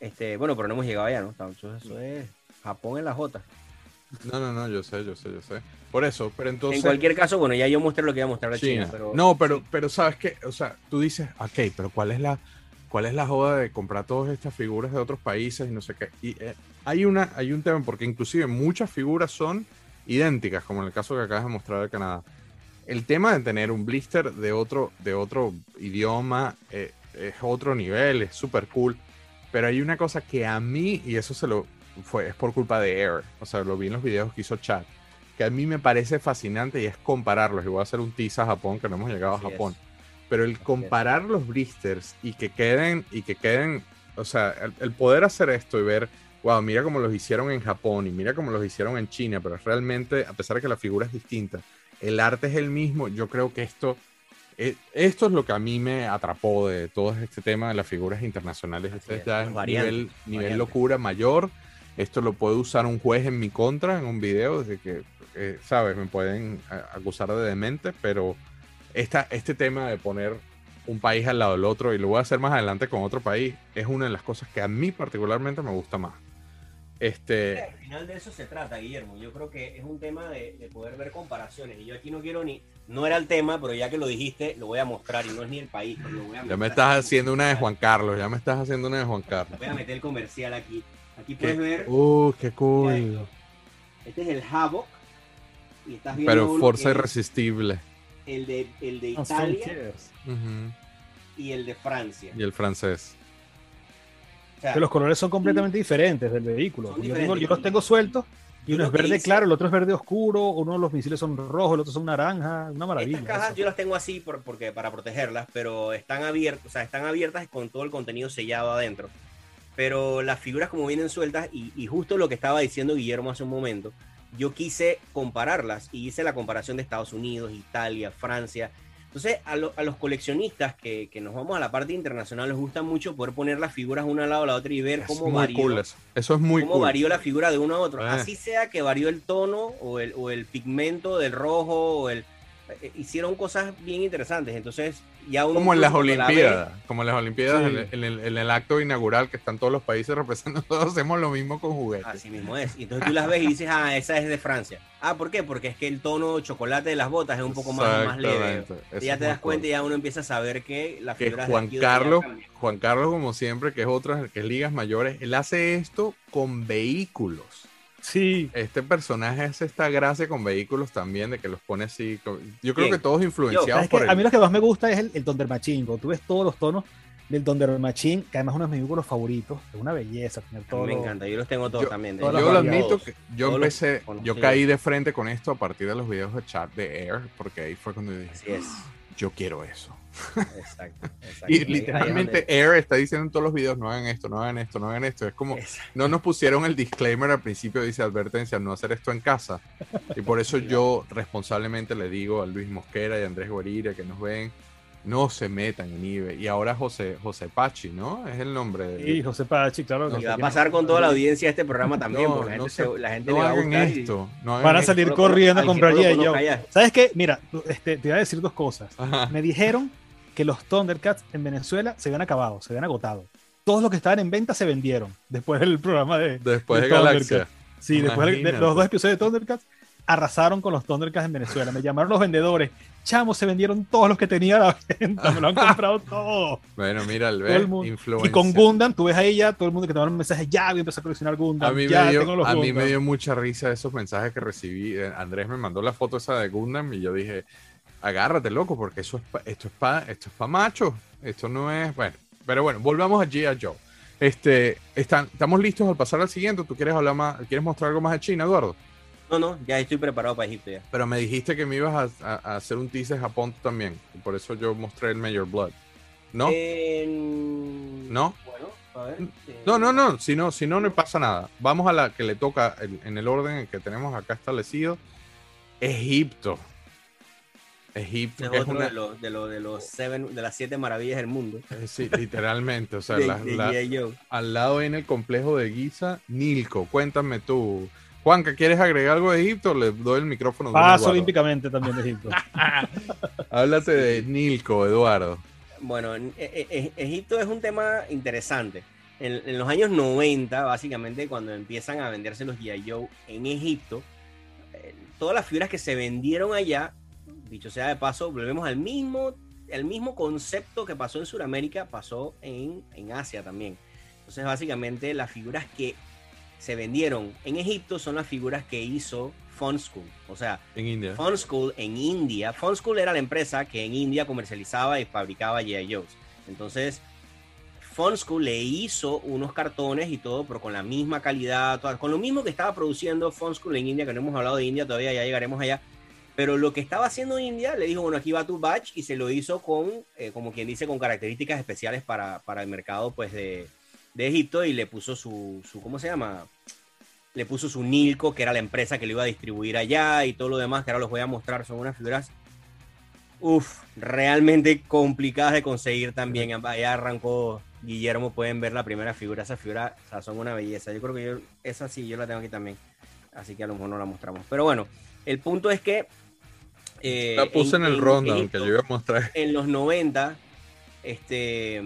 Este, bueno, pero no hemos llegado allá, ¿no? Entonces eso es Japón en la J. No, no, no, yo sé, yo sé, yo sé. Por eso, pero entonces. En cualquier caso, bueno, ya yo mostré lo que iba a mostrar a China. pero... No, pero, pero sabes que, o sea, tú dices, ok, pero ¿cuál es la, cuál es la joda de comprar todas estas figuras de otros países y no sé qué? Y eh, hay una, hay un tema, porque inclusive muchas figuras son idénticas, como en el caso que acabas de mostrar de Canadá. El tema de tener un blister de otro, de otro idioma eh, es otro nivel, es súper cool. Pero hay una cosa que a mí, y eso se lo, fue, es por culpa de Air. O sea, lo vi en los videos que hizo Chat. que a mí me parece fascinante y es compararlos. Y voy a hacer un tease a Japón, que no hemos llegado a Japón. Pero el comparar los blisters y que queden, y que queden, o sea, el, poder hacer esto y ver, wow, mira cómo los hicieron en Japón y mira cómo los hicieron en China, pero realmente, a pesar de que la figura es distinta, el arte es el mismo, yo creo que esto eh, esto es lo que a mí me atrapó de todo este tema de las figuras internacionales. Este ya es nivel, nivel locura mayor. Esto lo puede usar un juez en mi contra en un video, desde que, eh, ¿sabes? Me pueden acusar de demente, pero esta, este tema de poner un país al lado del otro, y lo voy a hacer más adelante con otro país, es una de las cosas que a mí particularmente me gusta más. Este... Al final de eso se trata, Guillermo. Yo creo que es un tema de, poder ver comparaciones. Y yo aquí no quiero ni. No era el tema, pero ya que lo dijiste, lo voy a mostrar. Y no es ni el país. ya me estás haciendo una de Juan Carlos. Ya me estás haciendo una de Juan Carlos. Voy a meter el comercial aquí. Aquí puedes ver. Uh, qué cool. Este es el Havoc. Y estás viendo pero fuerza irresistible. El de, el de Italia. Y el de Francia. Y el francés que los colores son completamente diferentes del vehículo. Yo, los tengo sueltos y uno es verde claro, el otro es verde oscuro, uno de los misiles son rojos, el otro son naranja, una maravilla. Estas cajas yo las tengo así porque, para protegerlas, pero están abiertas, o sea, están abiertas con todo el contenido sellado adentro. Pero las figuras como vienen sueltas y, y justo lo que estaba diciendo Guillermo hace un momento, yo quise compararlas y hice la comparación de Estados Unidos, Italia, Francia entonces, a, los coleccionistas que, nos vamos a la parte internacional les gusta mucho poder poner las figuras una al lado de la otra y ver cómo varió. eso. es muy cómo varió la figura de uno a otro. Ah. Así sea que varió el tono o el, o el pigmento del rojo o el eh, hicieron cosas bien interesantes. Entonces, ya Como en las Olimpiadas, como en las Olimpiadas, en, el, acto inaugural que están todos los países (laughs) representando, todos hacemos lo mismo con juguetes. Así mismo es. Y entonces tú las ves y dices, ah, esa es de Francia. Ah, ¿por qué? Porque es que el tono chocolate de las botas es un poco más, más leve. Y ya te das cuenta y ya uno empieza a saber que la figura Juan Carlos, Juan Carlos, como siempre, que es otra, que es ligas mayores, él hace esto con vehículos. Sí. Este personaje hace esta gracia con vehículos también, de que los pone así. Yo creo que todos influenciados por A mí lo que más me gusta es el, el Thunder Machine. Cuando tú ves todos los tonos del Thunder Machine, que además es uno de mis vehículos favoritos. Es una belleza tener todo. Me encanta, yo los tengo todos también. yo lo admito que yo empecé, yo caí de frente con esto a partir de los videos de chat de Air, porque ahí fue cuando dije, Así es. yo quiero eso. Exacto, Y literalmente Air está diciendo en todos los videos, no hagan esto, no hagan esto, no hagan esto. Es como, no nos pusieron el disclaimer al principio, dice advertencia, no hacer esto en casa. Y por eso yo responsablemente le digo a Luis Mosquera y a Andrés Guarira que nos ven, no se metan en eBay. Y ahora José, José Pachi, ¿no? Es el nombre. De... Sí, José Pachi, claro. y va a pasar con toda la audiencia de este programa también, no, porque la gente, no hagan esto. Van a salir corriendo a comprar yo. ¿Sabes qué? Mira, este, te voy a decir dos cosas. Me dijeron que los Thundercats en Venezuela se habían acabado, se habían agotado. Todos los que estaban en venta se vendieron después del programa de, después de, Galaxia. Sí, después de, los dos episodios de Thundercats arrasaron con los Thundercats en Venezuela. Me llamaron los vendedores. Chamo, se vendieron todos los que tenía a la venta. Me lo han comprado (laughs) todo. Bueno, mira, el ver, Y con Gundam, tú ves ahí ya todo el mundo que te manda un mensaje, ya voy a empezar a coleccionar Gundam. A mí, me, dio, a mí me dio mucha risa esos mensajes que recibí. Eh, Andrés me mandó la foto esa de Gundam y yo dije, agárrate, loco, porque eso es esto es para esto es pa macho. Esto no es. Bueno, pero bueno, volvamos a G.I. Joe. Este, están, ¿Estamos listos al pasar al siguiente? ¿Tú quieres hablar más? ¿Quieres mostrar algo más de China, Eduardo? No, no, ya estoy preparado para Egipto ya. Pero me dijiste que me ibas a, hacer un teaser Japón también. Y por eso yo mostré el Major Blood. ¿No? ¿No? Bueno, a ver. No, no, no. Si no, si no, no pasa nada. Vamos a la que le toca en el orden que tenemos acá establecido. Egipto. Egipto. Es, otro de, los, de, de, los seven, de las siete maravillas del mundo. Eh, sí, literalmente. O sea, al lado en el complejo de Giza, Nilco. Cuéntame tú. Juan, ¿que quieres agregar algo de Egipto? Le doy el micrófono. Paso olímpicamente también de Egipto. (laughs) Háblate de Nilco, Eduardo. Bueno, e, e, e, Egipto es un tema interesante. En, en, los años 90, básicamente, cuando empiezan a venderse los G.I. Joe en Egipto, eh, todas las figuras que se vendieron allá dicho sea de paso, volvemos al mismo, el mismo concepto que pasó en Sudamérica, pasó en, Asia también. Entonces, básicamente, las figuras que se vendieron en Egipto son las figuras que hizo Fun School. O sea, en India. Fun School en India. Fun School era la empresa que en India comercializaba y fabricaba G.I. Joe's. Entonces, Fun School le hizo unos cartones y todo, pero con la misma calidad, con lo mismo que estaba produciendo Fun School en India, que no hemos hablado de India todavía, ya llegaremos allá. Pero lo que estaba haciendo India, le dijo, bueno, aquí va tu batch y se lo hizo con, eh, como quien dice, con características especiales para, para el mercado pues, de, de, Egipto y le puso su, su, ¿cómo se llama? Le puso su Nilco, que era la empresa que lo iba a distribuir allá y todo lo demás, que ahora los voy a mostrar, son unas figuras Uf, realmente complicadas de conseguir también. Ya arrancó Guillermo, pueden ver la primera figura. Esa figura o sea, son una belleza. Yo creo que yo, esa sí, yo la tengo aquí también. Así que a lo mejor no la mostramos. Pero bueno, el punto es que. Eh, la puse en, el ronda, aunque yo iba a mostrar. En los 90, este.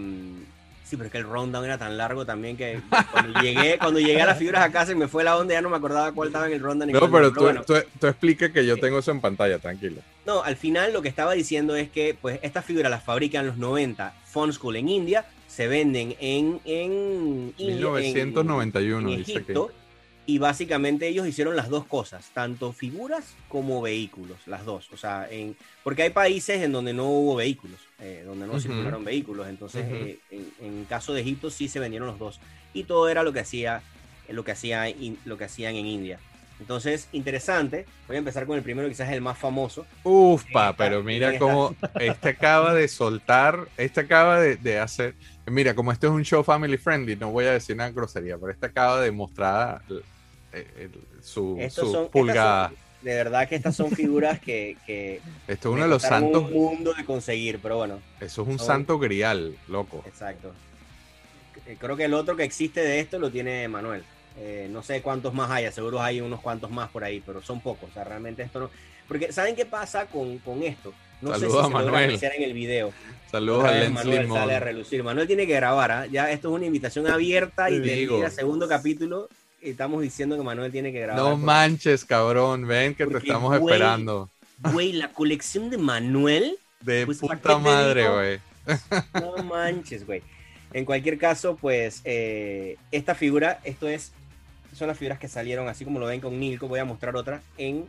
Sí, pero es que el rundown era tan largo también que cuando (laughs) llegué, cuando llegué a las figuras acá se me fue la onda, ya no me acordaba cuál estaba en el rundown. No, pero, tú, tú, tú expliques que yo tengo eso en pantalla, tranquilo. No, al final lo que estaba diciendo es que pues estas figuras las fabrican en los 90 Fun School en India, se venden en, en 1991, en, Egipto, y básicamente ellos hicieron las dos cosas, tanto figuras como vehículos, las dos. O sea, en, porque hay países en donde no hubo vehículos, eh, donde no circularon vehículos. Entonces, eh, en, en, caso de Egipto sí se vendieron los dos. Y todo era lo que hacía, lo que hacía, lo que hacían en India. Entonces, interesante. Voy a empezar con el primero, quizás el más famoso. Ufa, eh, pero mira cómo (laughs) este acaba de soltar, este acaba de, hacer. Mira, como este es un show family friendly, no voy a decir una grosería, pero este acaba de mostrar eh, su, pulgada. de verdad que estas son figuras que. (laughs) Esto es uno de los santos. un mundo de conseguir, pero bueno. Eso es un santo grial, loco. Exacto. Eh, creo que el otro que existe de esto lo tiene Manuel. Eh, no sé cuántos más hay, seguro hay unos cuantos más por ahí, pero son pocos. O sea, realmente esto no. Porque, ¿saben qué pasa con, con esto? No Saludos sé si a Manuel. en el video. Saludos a Manuel sale a relucir. Manuel tiene que grabar, ¿ah? ya esto es una invitación abierta y el segundo capítulo estamos diciendo que Manuel tiene que grabar. No manches, cabrón, ven que te estamos esperando. Güey, la colección de Manuel. De pues, puta madre, güey. No manches, güey. En cualquier caso, pues eh, esta figura, esto es son las figuras que salieron, así como lo ven con Nilco. Voy a mostrar otra en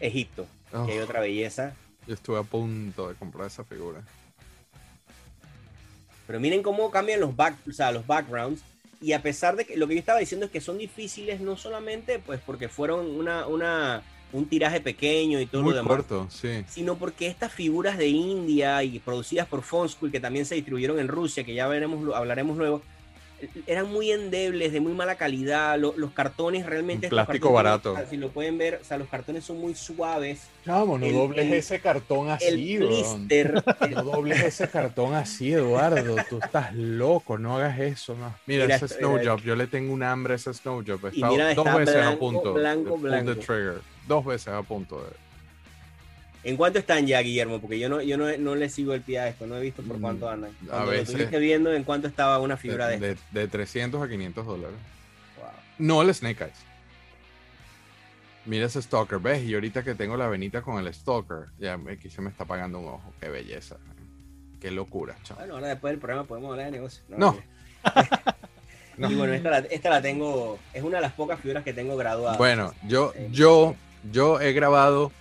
Egipto, que hay otra belleza. Yo estuve a punto de comprar esa figura. Pero miren cómo cambian los, back, o sea, los backgrounds. Y a pesar de que lo que yo estaba diciendo es que son difíciles, no solamente pues porque fueron una, una, un tiraje pequeño y todo lo demás. Corto, sí. Sino porque estas figuras de India y producidas por Fonschool, que también se distribuyeron en Rusia, que ya veremos, hablaremos luego, eran muy endebles, de muy mala calidad. Los, cartones realmente. plástico barato. Si lo pueden ver, o sea, los cartones son muy suaves. Chamo, no dobles ese cartón así, el (laughs) No dobles ese cartón así, Eduardo. Tú estás loco, no hagas eso. No. Mira, ese Snow Job, yo le tengo un hambre a ese Snow Job. Está dos veces a punto. Blanco, blanco. trigger. Dos veces a punto de ¿En cuánto están ya, Guillermo? Porque yo no, yo no, no le sigo el pie a esto, no he visto por cuánto mm, andan. Cuando a veces, lo estuviste viendo, ¿en cuánto estaba una figura de, de, de, 300 a 500 dólares. No el Snake Eyes. Mira ese Stalker, ¿ves? Y ahorita que tengo la venita con el Stalker, ya aquí se me está pagando un ojo. Qué belleza. Qué locura, chaval. Bueno, ahora después del programa podemos hablar de negocio. No. no. (laughs) Y bueno, esta la, esta la, tengo, es una de las pocas figuras que tengo graduadas. Bueno, yo, yo, yo he grabado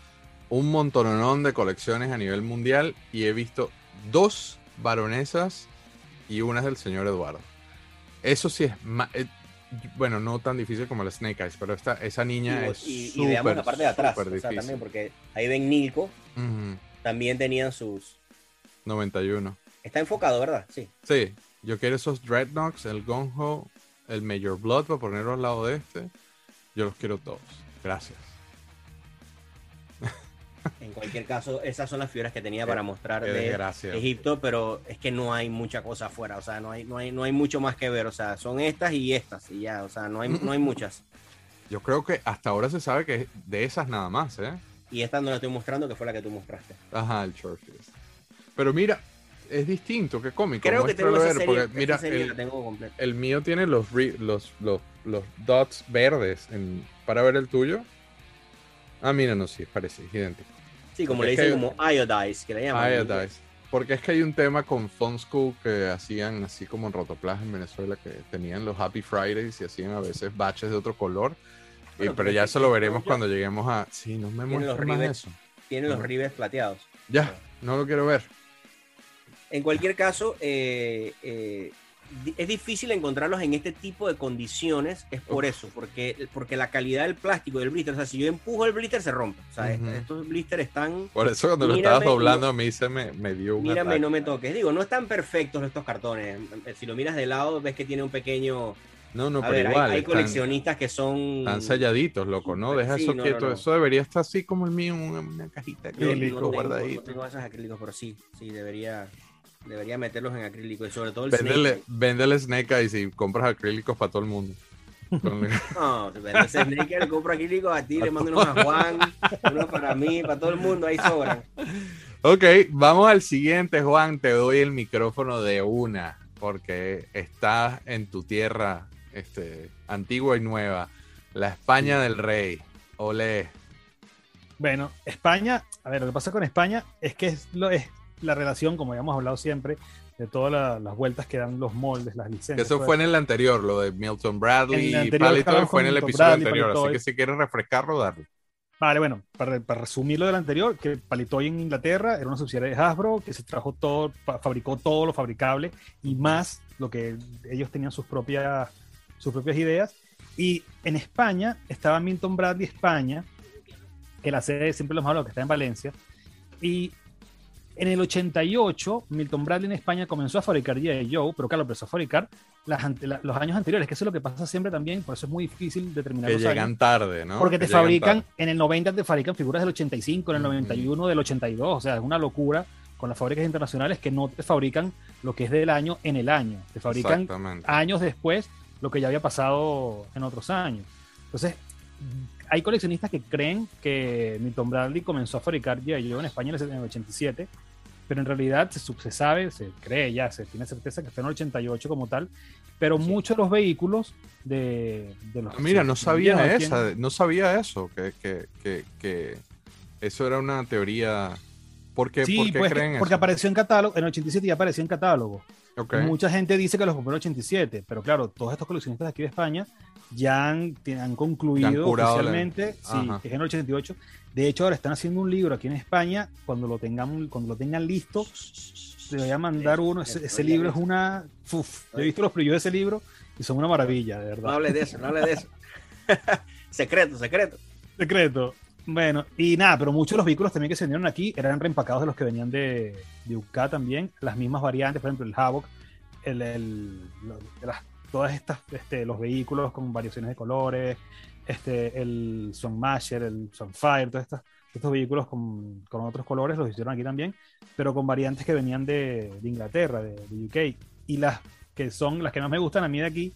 un montononón de colecciones a nivel mundial y he visto dos baronesas y una es del señor Eduardo. Eso sí es eh, bueno, no tan difícil como la Snake Eyes, pero esta, esa niña es y, y veamos la parte de atrás, también porque ahí ven Nilco, también tenían sus 91. Está enfocado, ¿verdad? Sí. Sí, yo quiero esos Dreadnoks, el Gonho, el Major Blood para ponerlo al lado de este. Yo los quiero todos. Gracias. En cualquier caso, esas son las figuras que tenía para mostrar de Egipto, pero es que no hay mucha cosa afuera, o sea, no hay, no hay, no hay mucho más que ver, o sea, son estas y estas y ya, o sea, no hay, no hay muchas. Yo creo que hasta ahora se sabe que de esas nada más, ¿eh? Y esta no la estoy mostrando, que fue la que tú mostraste. Ajá, el short Pero mira, es distinto, que cómico. Creo que tengo esa serie, mira, el, el, mío tiene los, los, los, los dots verdes en, para ver el tuyo. Ah, mira, no, sí, parece, idéntico. Sí, como le dicen, como iodize, que le llaman. Iodize. Porque es que hay un tema con Fun School que hacían así como en Rotoplas en Venezuela, que tenían los Happy Fridays y hacían a veces baches de otro color. pero ya eso lo veremos cuando lleguemos a. Sí, no me muestro más eso. Tienen los ribes plateados. Ya, no lo quiero ver. En cualquier caso, eh, eh, es difícil encontrarlos en este tipo de condiciones, es por eso, porque, porque la calidad del plástico del blister, o sea, si yo empujo el blister se rompe, o sea, estos blisters están... Por eso cuando lo estabas doblando a mí se me, me dio un Mírame, no me toques, digo, no están perfectos estos cartones, si lo miras de lado ves que tiene un pequeño... No, no, pero igual. Hay, coleccionistas que son. Están selladitos, loco, ¿no? Deja eso quieto. Eso debería estar así como el mío, una, una cajita acrílico guardadito. No tengo esos acrílicos, pero sí, sí, debería. Debería meterlos en acrílico y sobre todo el véndele, Snake. Véndele Snake Eyes y compras acrílicos para todo el mundo. (laughs) no, vendes Snake le compro acrílicos a ti, le mando unos a Juan, unos para mí, para todo el mundo, ahí sobran. Ok, vamos al siguiente, Juan. Te doy el micrófono de una, porque estás en tu tierra este, antigua y nueva. La España del Rey. Olé. Bueno, España, a ver, lo que pasa con España es que es, lo, es la relación, como habíamos hablado siempre, de todas las vueltas que dan los moldes, las licencias. Eso fue en el anterior, lo de Milton Bradley y Palitoy fue en el episodio anterior, así que si quieres refrescarlo, darle. Vale, bueno, para, para, resumir lo del anterior, que Palitoy en Inglaterra era una subsidiaria de Hasbro que se trajo todo, fabricó todo lo fabricable y más lo que ellos tenían sus propias, sus propias ideas. Y en España estaba Milton Bradley España, que la sede siempre lo hemos hablado, que está en Valencia, y en el 88, Milton Bradley en España comenzó a fabricar G.I. Joe, pero claro, empezó a fabricar los años anteriores, que eso es lo que pasa siempre también, por eso es muy difícil determinar que llegan tarde, ¿no? Porque te fabrican, en el 90 te fabrican figuras del 85, en el 91 del 82, o sea, es una locura con las fábricas internacionales que no te fabrican lo que es del año en el año, te fabrican años después lo que ya había pasado en otros años. Entonces, hay coleccionistas que creen que Milton Bradley comenzó a fabricar G.I. Joe en España en el 87 pero en realidad se, se, sabe, se cree ya, se tiene certeza que fue en el 88 como tal, pero muchos de los vehículos de, de los... Ah, mira, no sabía esa, no sabía eso, que, que, que, que, eso era una teoría... ¿Por qué, sí, pues, creen Porque apareció en catálogo, en el 87 ya apareció en catálogo. Mucha gente dice que los compró en el 87, pero claro, todos estos coleccionistas de aquí de España ya han, han concluido oficialmente, sí, es en el 88. De hecho, ahora están haciendo un libro aquí en España. Cuando lo tengan, cuando lo tengan listo, te voy a mandar uno. Ese, libro es una. Uf, he visto los previews de ese libro y son una maravilla, de verdad. No hable de eso, no hable de eso. (laughs) secreto, secreto. Secreto. Bueno, y nada, pero muchos de los vehículos también que se vendieron aquí eran reempacados de los que venían de, de UK también. Las mismas variantes, por ejemplo, el Havoc, el, el, las todas estas, este, los vehículos con variaciones de colores, este, el Sunmasher, el Sunfire, todos estos, vehículos con, con, otros colores los hicieron aquí también, pero con variantes que venían de, de Inglaterra, de, UK. Y las que son las que más me gustan a mí de aquí,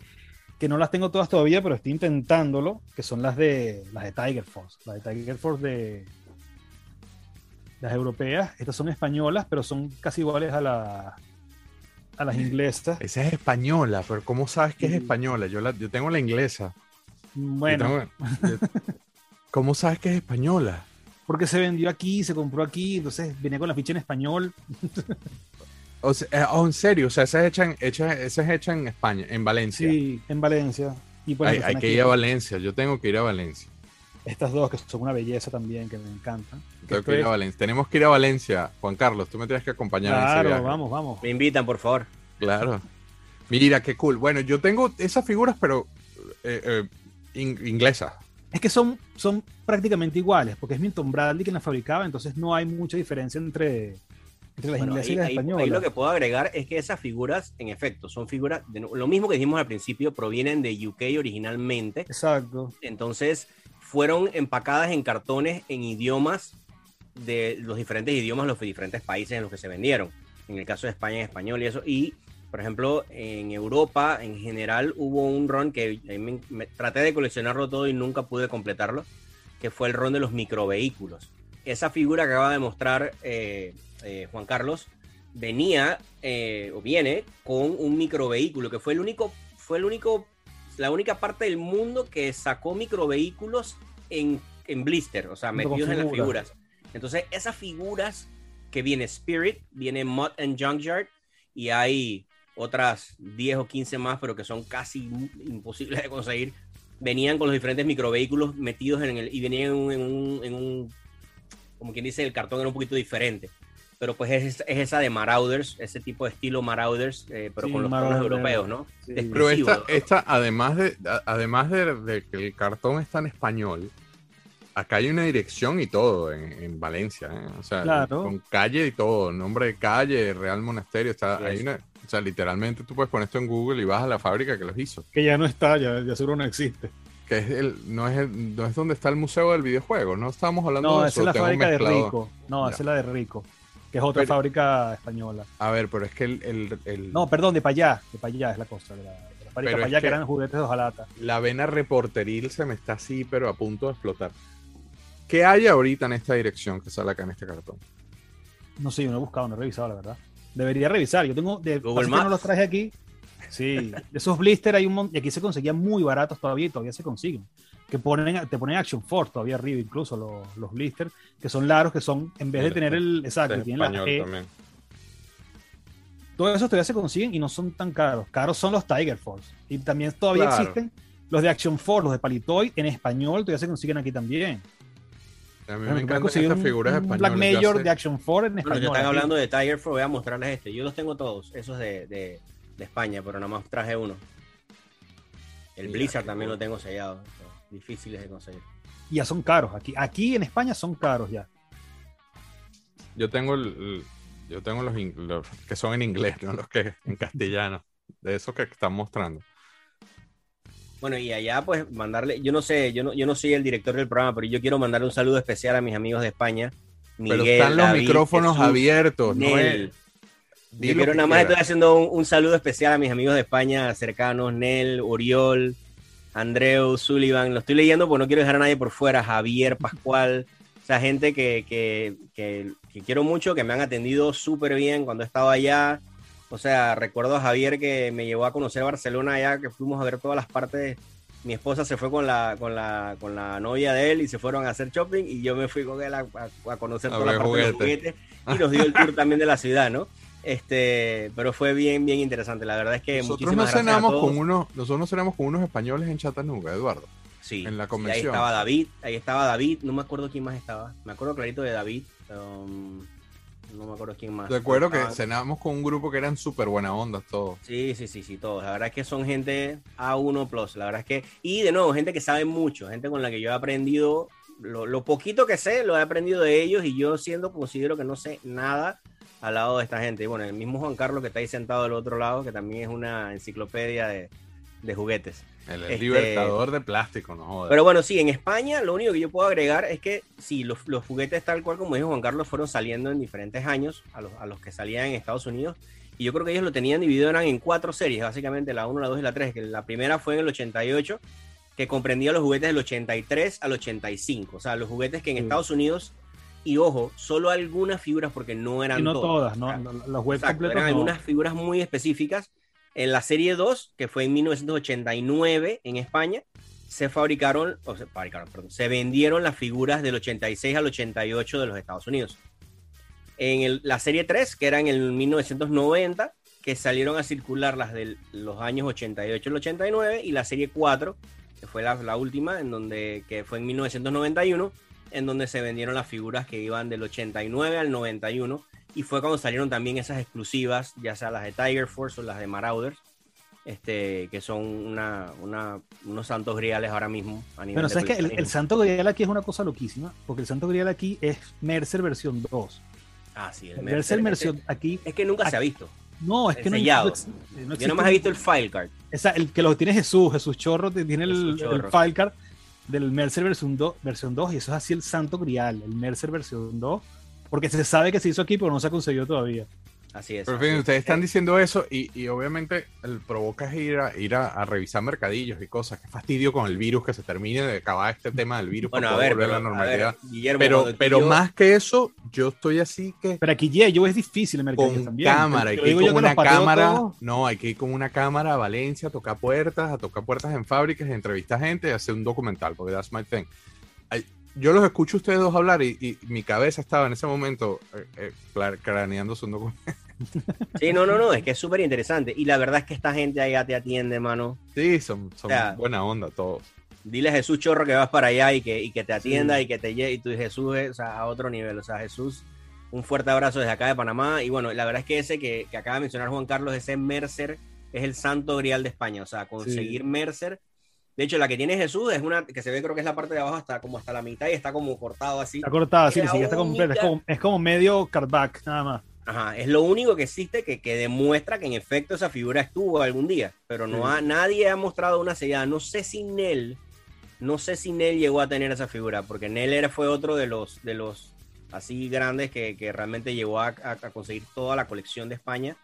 que no las tengo todas todavía, pero estoy intentándolo, que son las de las de Tiger Force, las de Tiger Force de las europeas, estas son españolas, pero son casi iguales a la a las inglesas. Esa es española, pero ¿cómo sabes que es española? Yo, la, yo tengo la inglesa. Bueno. ¿Cómo sabes que es española? Porque se vendió aquí, se compró aquí, entonces viene con la ficha en español. o sea, eh, oh, en serio, o sea, esa es, hecha en, esa es hecha en España, en Valencia. Sí, en Valencia. Y hay, hay que ir a Valencia, yo tengo que ir a Valencia. Estas dos que son una belleza también, que me encantan. Tenemos que ir a Valencia. Juan Carlos, tú me tienes que acompañar. Claro, vamos, vamos. Me invitan, por favor. Claro. Mira, qué cool. Bueno, yo tengo esas figuras, pero eh, eh, inglesas. Es que son, son prácticamente iguales, porque es Milton Bradley quien las fabricaba, entonces no hay mucha diferencia entre, entre las inglesas y las españolas. Ahí lo que puedo agregar es que esas figuras, en efecto, son figuras, de, lo mismo que dijimos al principio, provienen de UK originalmente. Exacto. Entonces, fueron empacadas en cartones en idiomas de los diferentes idiomas, los diferentes países en los que se vendieron. En el caso de España, en español y eso. Y, por ejemplo, en Europa, en general, hubo un ron que traté de coleccionarlo todo y nunca pude completarlo, que fue el ron de los microvehículos. Esa figura que acaba de mostrar eh, eh, Juan Carlos venía eh, o viene con un microvehículo, que fue el único, fue el único la única parte del mundo que sacó microvehículos en, en blister, o sea, metidos en las figuras. Entonces, esas figuras que viene Spirit, viene Mud and Junkyard y hay otras 10 o 15 más, pero que son casi imposibles de conseguir, venían con los diferentes microvehículos metidos en el, y venían en un, en un, como quien dice, el cartón era un poquito diferente. Pero pues es, esa de Marauders, ese tipo de estilo Marauders, eh, pero con los tonos europeos, ¿no? Pero esta, esta, además, de, además de, que el cartón está en español, acá hay una dirección y todo en, Valencia, ¿eh? o sea, con calle y todo, nombre de calle, Real Monasterio, está, hay una, o sea, literalmente tú puedes poner esto en Google y vas a la fábrica que los hizo. Que ya no está, ya, ya seguro no existe que es el, no, es no es donde está el museo del videojuego, no estamos hablando no, de eso. No, es la fábrica de Rico. No, esa es la de Rico que es otra fábrica española. A ver, pero es que el, el, No, perdón, de Payá, de Payá es la cosa, de la, fábrica de Payá, que, eran juguetes de hojalata. La vena reporteril se me está así, pero a punto de explotar. ¿Qué hay ahorita en esta dirección que sale acá en este cartón? No sé, yo no he buscado, no he revisado, la verdad. Debería revisar, yo tengo, de, Google no los traje aquí. Sí, (laughs) esos blisters hay un montón, y aquí se conseguían muy baratos todavía y todavía se consiguen que ponen, te ponen Action Force todavía arriba, incluso los, los blisters, que son largos, que son, en vez de tener el. Exacto, tienen la G. Todos esos todavía se consiguen y no son tan caros. Caros son los Tiger Force. Y también todavía existen los de Action Force, los de Palitoy, en español todavía se consiguen aquí también. A mí me encantan estas figuras españolas. Black Major de Action Force en español. Bueno, están hablando de Tiger Force, voy a mostrarles este. Yo los tengo todos, esos de, de, de España, pero nada más traje uno. El Blizzard también lo tengo sellado difíciles de conseguir. Ya son caros. Aquí, aquí en España son caros ya. Yo tengo el, yo tengo los, que son en inglés, (laughs) no los que en castellano, de esos que están mostrando. Bueno, y allá pues mandarle, yo no sé, yo no, yo no soy el director del programa, pero yo quiero mandarle un saludo especial a mis amigos de España. pero están los micrófonos abiertos, ¿no? Yo quiero nada más estoy haciendo un, un, saludo especial a mis amigos de España cercanos, Nel, Oriol, Andreu, Sullivan, lo estoy leyendo porque no quiero dejar a nadie por fuera, Javier, Pascual, o sea, gente que, que, que, quiero mucho, que me han atendido súper bien cuando he estado allá. O sea, recuerdo a Javier que me llevó a conocer Barcelona allá, que fuimos a ver todas las partes. Mi esposa se fue con la, con la, con la novia de él y se fueron a hacer shopping y yo me fui con él a, conocer todas las partes de los juguetes y nos dio el tour también de la ciudad, ¿no? Este, pero fue bien, bien interesante. La verdad es que nosotros nos cenamos con unos, nosotros nos cenamos con unos españoles en Chattanooga, Eduardo. Sí. En la convención. ahí estaba David, ahí estaba David, no me acuerdo quién más estaba. Me acuerdo clarito de David, um, no me acuerdo quién más. Recuerdo que cenamos con un grupo que eran súper buena onda todos. Sí, sí, sí, sí, todos. La verdad es que son gente A1 plus. La verdad es que, y de nuevo, gente que sabe mucho, gente con la que yo he aprendido, lo, lo poquito que sé, lo he aprendido de ellos y yo siendo considero que no sé nada al lado de esta gente. Y bueno, el mismo Juan Carlos que está ahí sentado al otro lado, que también es una enciclopedia de, juguetes. El, este, libertador de plástico, no joder. Pero bueno, sí, en España lo único que yo puedo agregar es que sí, los, juguetes tal cual como dijo Juan Carlos fueron saliendo en diferentes años a los, a los que salían en Estados Unidos. Y yo creo que ellos lo tenían dividido eran en cuatro series, básicamente la 1, la 2 y la 3. Que la primera fue en el 88, que comprendía los juguetes del 83 al 85. O sea, los juguetes que en Estados Unidos y ojo, solo algunas figuras porque no eran no todas, ¿no? Los web eran algunas figuras muy específicas. En la serie 2, que fue en 1989 en España, se fabricaron, o se fabricaron, perdón, se vendieron las figuras del 86 al 88 de los Estados Unidos. En la serie 3, que era en el 1990, que salieron a circular las de los años 88 al 89, y la serie 4, que fue la, la última, en donde, que fue en 1991, en donde se vendieron las figuras que iban del 89 al 91 y fue cuando salieron también esas exclusivas, ya sea las de Tiger Force o las de Marauders, este, que son una, unos santos griales ahora mismo. A nivel Pero sabes que el, santo grial aquí es una cosa loquísima, porque el santo grial aquí es Mercer versión 2. Ah, sí, el, Mercer, versión aquí. Es que nunca se ha visto. No, es que no, no, no Yo nomás he visto el file card. Esa, el que lo tiene Jesús, Jesús Chorro, tiene el, el file card del Mercer versión 2, versión 2 y eso es así el santo grial, el Mercer versión 2, porque se sabe que se hizo aquí, pero no se ha conseguido todavía. Así es. Pero fíjense, ustedes están diciendo eso y, y, obviamente el provoca es ir, a, ir a, revisar mercadillos y cosas. Qué fastidio con el virus que se termine de acabar este tema del virus bueno, a ver, volver a la normalidad. pero pero más que eso, yo estoy así que. Pero aquí yo es difícil el mercadillo con también. cámara, hay que ir con una cámara. No, hay que ir con una cámara a Valencia a tocar puertas, a tocar puertas en fábricas, a entrevistar gente y hacer un documental, porque that's my thing yo los escucho ustedes dos hablar y, mi cabeza estaba en ese momento eh, eh, craneando su documento. Sí, no, no, no, es que es súper interesante. Y la verdad es que esta gente allá te atiende, mano. Sí, son, son buena onda todos. Dile a Jesús Chorro que vas para allá y que, y que te atienda y que te lleve. Y tú, Jesús, es, a otro nivel. O sea, Jesús Un fuerte abrazo desde acá de Panamá. Y bueno, la verdad es que ese que, acaba de mencionar Juan Carlos, ese Mercer, es el santo grial de España. O sea, conseguir Mercer. De hecho, la que tiene Jesús es una que se ve, creo que es la parte de abajo hasta como hasta la mitad y está como cortado así. Está cortado, sí, sí, está completa. Es como, es como medio cardback, nada más. Ajá, es lo único que existe que, que, demuestra que en efecto esa figura estuvo algún día, pero no ha, nadie ha mostrado una sellada. No sé si Nell, no sé si Nell llegó a tener esa figura, porque Nell era, fue otro de los, de los así grandes que, que realmente llegó a, a, conseguir toda la colección de España.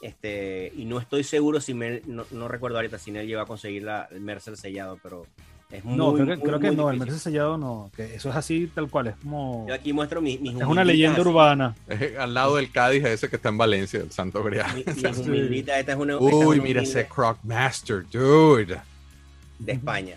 Este, y no estoy seguro si no, no, recuerdo ahorita si Nell llegó a conseguir la, el Mercer sellado, pero no, creo que, creo que no, el Mercedes sellado no, que eso es así tal cual, es como... Yo aquí muestro mi, Es una leyenda urbana. Es al lado del Cádiz ese que está en Valencia, el Santo Grial. Mi, (laughs) esta es una... Uy, mira ese Croc Master, dude. De España.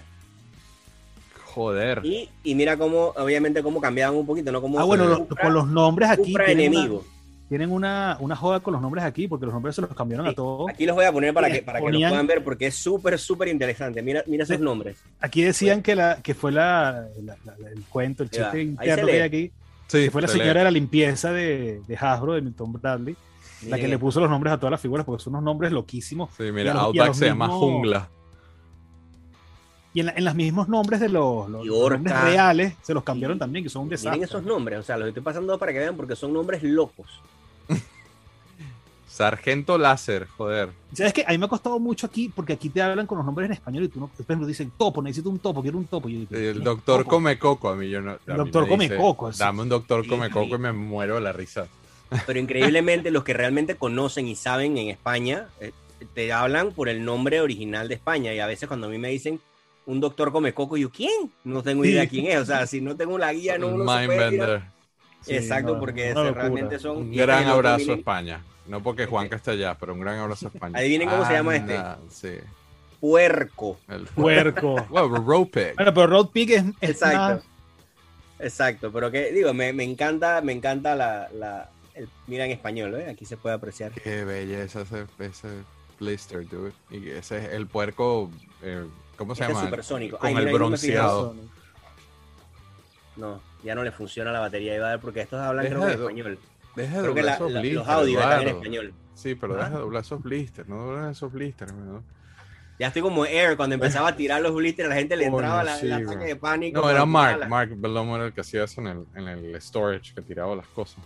Joder. Y, y, mira cómo, obviamente, cómo cambiaban un poquito, ¿no? Como ah, bueno, con los nombres aquí. enemigo tienen una, una joda con los nombres aquí, porque los nombres se los cambiaron a todos. Aquí los voy a poner para que, para que los puedan ver, porque es súper, súper interesante. Mira, mira esos nombres. Aquí decían que, la, que fue la, el cuento, el chiste interno que hay aquí. Sí, que fue la señora de la limpieza de, de Hasbro, de Milton Bradley, la que le puso los nombres a todas las figuras, porque son unos nombres loquísimos. Sí, mira, Outback se llama Jungla. Y en, en los mismos nombres de los, los nombres reales se los cambiaron también, que son un desastre. Miren esos nombres, o sea, los estoy pasando para que vean porque son nombres locos. Sargento Láser, joder. ¿Sabes qué? A mí me ha costado mucho aquí porque aquí te hablan con los nombres en español y tú no, después me dicen topo, necesito un topo, quiero un topo. el doctor come coco, a mí yo no. El doctor come coco. Dame un doctor come coco y me muero de la risa. (laughs) Pero increíblemente los que realmente conocen y saben en España eh, te hablan por el nombre original de España y a veces cuando a mí me dicen un doctor come coco, yo ¿quién? No tengo idea quién es, o sea, si no tengo la guía no uno Mindbender. Exacto, porque realmente son... Un gran abrazo a España. No porque Juanca está allá, pero un gran abrazo a España. Adivinen cómo se llama este. Sí. Puerco. El (laughs) puerco. well, road pig. Bueno, pero road pig es. Exacto. Exacto, pero que digo, me, me encanta, me encanta la, la el, mira en español, ¿eh? aquí se puede apreciar. Qué belleza ese, ese blister, dude. Y ese es el puerco, eh, ¿cómo se este llama? supersónico. Con el bronceado. No, ya no le funciona la batería, iba a ver porque estos hablan creo que en español. Deja de doblar esos blisters. Los audios están en español. Sí, pero deja de doblar esos blisters, no doblar esos blisters. ¿no? Ya estoy como Air, cuando empezaba a tirar los blisters, la gente le entraba la, el ataque de pánico. No, era Mark, Mark Belomo era el que hacía eso en el, en el storage, que tiraba las cosas.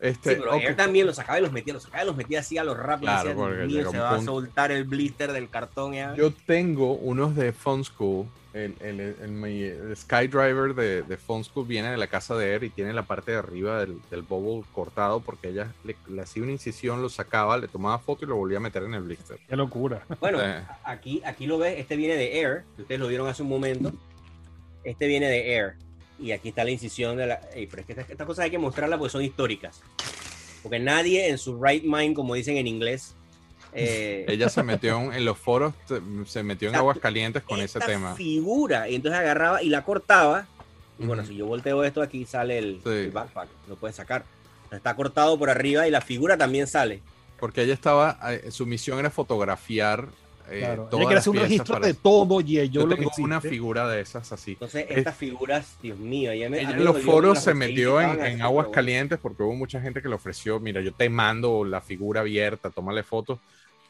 Este, sí, pero Air también los sacaba y los metía, los sacaba y los metía así a los rápido. Claro, se va a soltar el blister del cartón. Ya. Yo tengo unos de Phone School el, el, el, Skydriver de, de Phone School viene de la casa de Air y tiene la parte de arriba del, del bubble cortado porque ella le, hacía una incisión, lo sacaba, le tomaba foto y lo volvía a meter en el blister. Qué locura. Bueno, aquí, aquí lo ves, este viene de Air, ustedes lo vieron hace un momento. Este viene de Air. Y aquí está la incisión de la. pero es que estas esta cosas hay que mostrarlas porque son históricas. Porque nadie en su right mind, como dicen en inglés, eh, Ella se (laughs) metió en, los foros, se metió en aguas calientes con ese tema. figura, y entonces agarraba y la cortaba. Y bueno, si yo volteo esto, aquí sale el, backpack, lo puedes sacar. Está cortado por arriba y la figura también sale. Porque ella estaba, eh, su misión era fotografiar eh, claro. Ella hacer un registro de todo y yo, yo lo tengo una figura de esas así. Entonces, estas figuras, Dios mío, ella me, en los foros se metió en, aguas calientes porque hubo mucha gente que le ofreció, mira, yo te mando la figura abierta, tómale fotos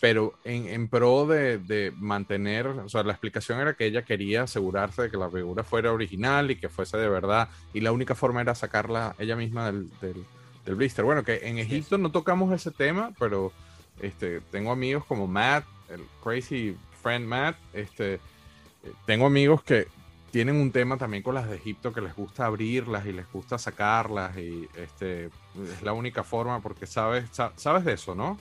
pero en, en pro de, de, mantener, o sea, la explicación era que ella quería asegurarse de que la figura fuera original y que fuese de verdad, y la única forma era sacarla ella misma del, del, del blister. Bueno, que en Egipto no tocamos ese tema, pero este, tengo amigos como Matt, el crazy friend Matt, este, tengo amigos que tienen un tema también con las de Egipto que les gusta abrirlas y les gusta sacarlas y este es la única forma porque sabes sabes de eso, ¿no?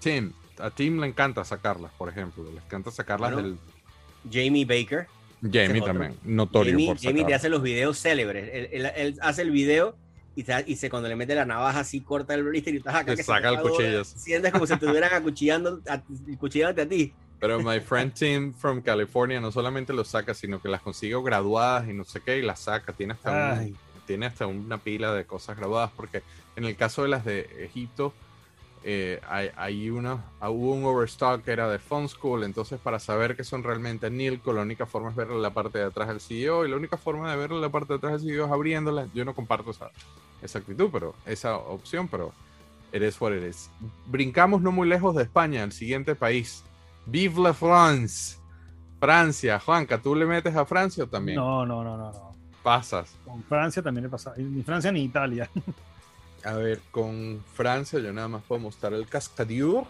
Tim, a Tim le encanta sacarlas, por ejemplo. Le encanta sacarlas del. Jamie Baker. Jamie también, notorio Jamie, por Jamie te hace los videos célebres. Él, hace el video y, y se, cuando le mete la navaja así corta el blister y te saca, saca el cuchillo. Sientes como si estuvieran (laughs) acuchillando, cuchillándote a ti. Pero my friend Tim from California no solamente lo saca, sino que las consigue graduadas y no sé qué, y las saca. Tiene hasta, tiene hasta una pila de cosas graduadas, porque en el caso de las de Egipto, eh, hay, una, hubo un overstock que era de Fun School, entonces para saber que son realmente Nilco, la única forma es verle la parte de atrás del CEO y la única forma de verle la parte de atrás del CEO es abriéndola. Yo no comparto esa, esa actitud, pero esa opción, pero eres what it is. Brincamos no muy lejos de España, al siguiente país. Vive la France. Francia, Juanca, ¿tú le metes a Francia o también? No, no, no, no, no. Pasas. Con Francia también le pasa. Ni Francia ni Italia. (laughs) A ver, con Francia yo nada más puedo mostrar el Cascadiur.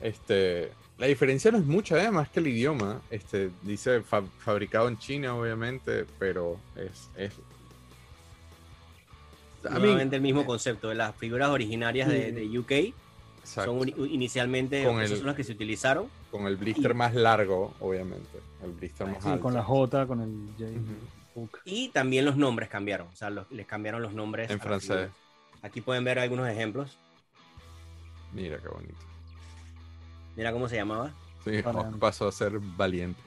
Este, la diferencia no es mucha, ¿eh? más que el idioma. Este, dice fabricado en China, obviamente, pero es... es... Nuevamente el mismo concepto de las figuras originarias de, UK. Son inicialmente con son las que se utilizaron. Con el blister más largo, obviamente. El blister más sí, con la J, con el J. Y también los nombres cambiaron. O sea, les cambiaron los nombres. En francés. Aquí pueden ver algunos ejemplos. Mira qué bonito. Mira cómo se llamaba. Sí, pasó a ser valiente.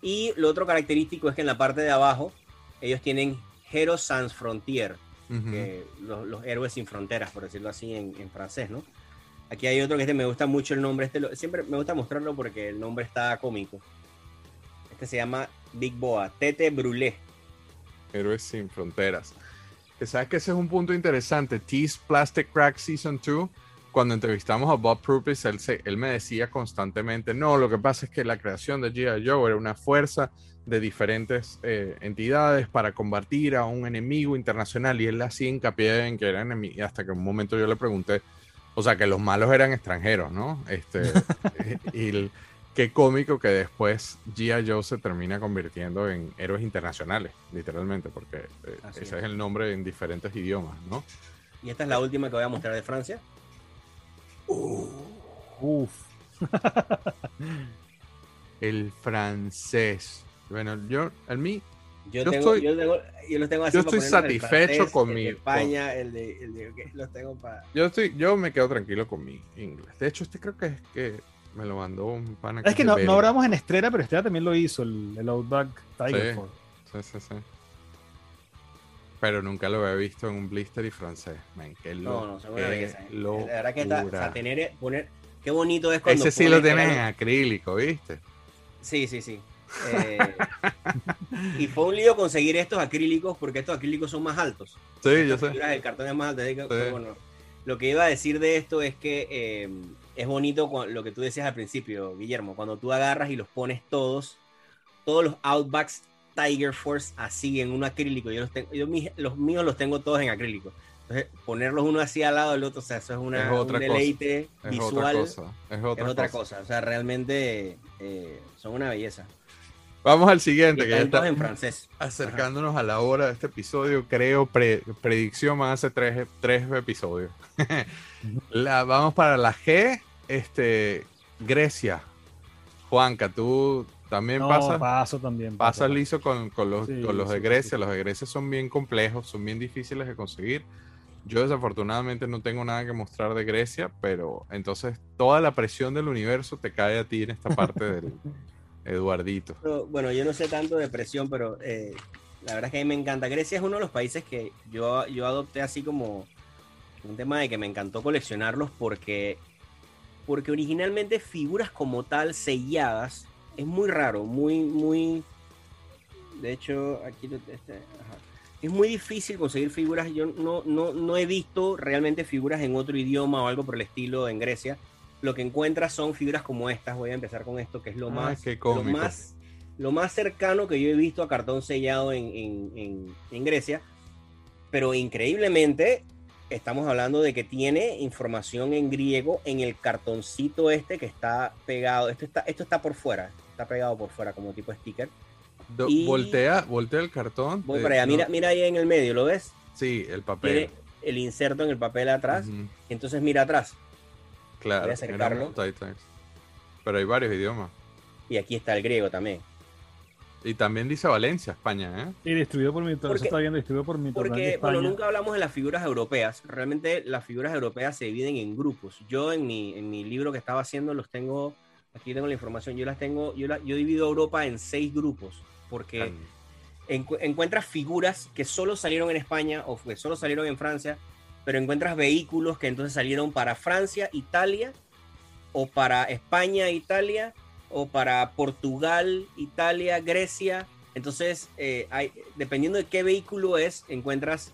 Y lo otro característico es que en la parte de abajo ellos tienen Heroes Sans Frontier, los, héroes sin fronteras, por decirlo así en, francés, ¿no? Aquí hay otro que este me gusta mucho el nombre, este siempre me gusta mostrarlo porque el nombre está cómico. Este se llama Big Boa, Tete Brûlé. Héroes sin fronteras. Que sabes que ese es un punto interesante. Tease Plastic Crack Season 2, cuando entrevistamos a Bob Purpose, él, él me decía constantemente, no, lo que pasa es que la creación de G.I. Joe era una fuerza de diferentes eh, entidades para combatir a un enemigo internacional y él hacía hincapié en que era enemigo, hasta que en un momento yo le pregunté, o sea, que los malos eran extranjeros, ¿no? Este, (laughs) y, qué cómico que después G.I. Joe se termina convirtiendo en héroes internacionales, literalmente, porque eh, ese es. el nombre en diferentes idiomas, ¿no? Y esta es la última que voy a mostrar de Francia. uf. (laughs) el francés. Bueno, yo, al mí, yo, tengo, estoy, yo, tengo, yo, tengo yo estoy satisfecho con mi. España, el de, el de los tengo para. Yo, estoy, yo me quedo tranquilo con mi inglés. De hecho, este creo que es que me lo mandó un pana. Es que no, no hablamos en Estrella, pero Estrella también lo hizo, el, el Outback Tiger sí, sí, sí, Pero nunca lo había visto en un blister y francés. Man, qué lo, no, no, seguro que La verdad que está, o sea, tener, poner, qué bonito es cuando Ese sí lo tienes en acrílico, ¿viste? Sí, sí, sí. Eh, y fue un lío conseguir estos acrílicos porque estos acrílicos son más altos. Sí, yo sé. El cartón es más alto. Bueno, lo que iba a decir de esto es que eh, es bonito lo que tú decías al principio, Guillermo, cuando tú agarras y los pones todos, todos los Outbacks Tiger Force así en un acrílico. Yo los, tengo, yo los míos los tengo todos en acrílico. Entonces, ponerlos uno así al lado del otro, o sea, eso es, una, un deleite visual. Es otra, cosa. O sea, realmente eh, son una belleza. Vamos al siguiente, que ya está en francés. acercándonos a la hora de este episodio. Creo, predicción, a ser tres, tres episodios. (laughs) la, vamos para la G, este, Grecia. Juanca, tú también no, pasas. Paso también. Pasas liso con, con los, con los de Grecia. Los de Grecia son bien complejos, son bien difíciles de conseguir. Yo desafortunadamente no tengo nada que mostrar de Grecia, pero entonces toda la presión del universo te cae a ti en esta parte del, (laughs) Eduardito. bueno, yo no sé tanto de presión, pero eh, la verdad es que a mí me encanta. Grecia es uno de los países que yo, yo adopté así como un tema de que me encantó coleccionarlos porque, porque originalmente figuras como tal selladas es muy raro, muy, muy... De hecho, aquí este, es muy difícil conseguir figuras. Yo no, no, no he visto realmente figuras en otro idioma o algo por el estilo en Grecia lo que encuentras son figuras como estas. Voy a empezar con esto, que es lo, más, lo más, lo más cercano que yo he visto a cartón sellado en, Grecia. Pero increíblemente, estamos hablando de que tiene información en griego en el cartoncito este que está pegado. Esto está, esto está por fuera, está pegado por fuera como tipo sticker. voltea, voltea el cartón. Voy para allá, mira, mira ahí en el medio, ¿lo ves? Sí, el papel. el inserto en el papel atrás. Entonces mira atrás. Claro, pero hay varios idiomas. Y aquí está el griego también. Y también dice Valencia, España, ¿eh? Y distribuido por mi está bien distribuido por mi Porque, bueno, nunca hablamos de las figuras europeas. Realmente las figuras europeas se dividen en grupos. Yo en mi, en mi libro que estaba haciendo los tengo, aquí tengo la información, yo las tengo, yo, la, yo divido Europa en seis grupos. Porque encuentras figuras que solo salieron en España o que solo salieron en Francia, pero encuentras vehículos que entonces salieron para Francia, Italia, o para España, Italia, o para Portugal, Italia, Grecia. Entonces, eh, hay, dependiendo de qué vehículo es, encuentras,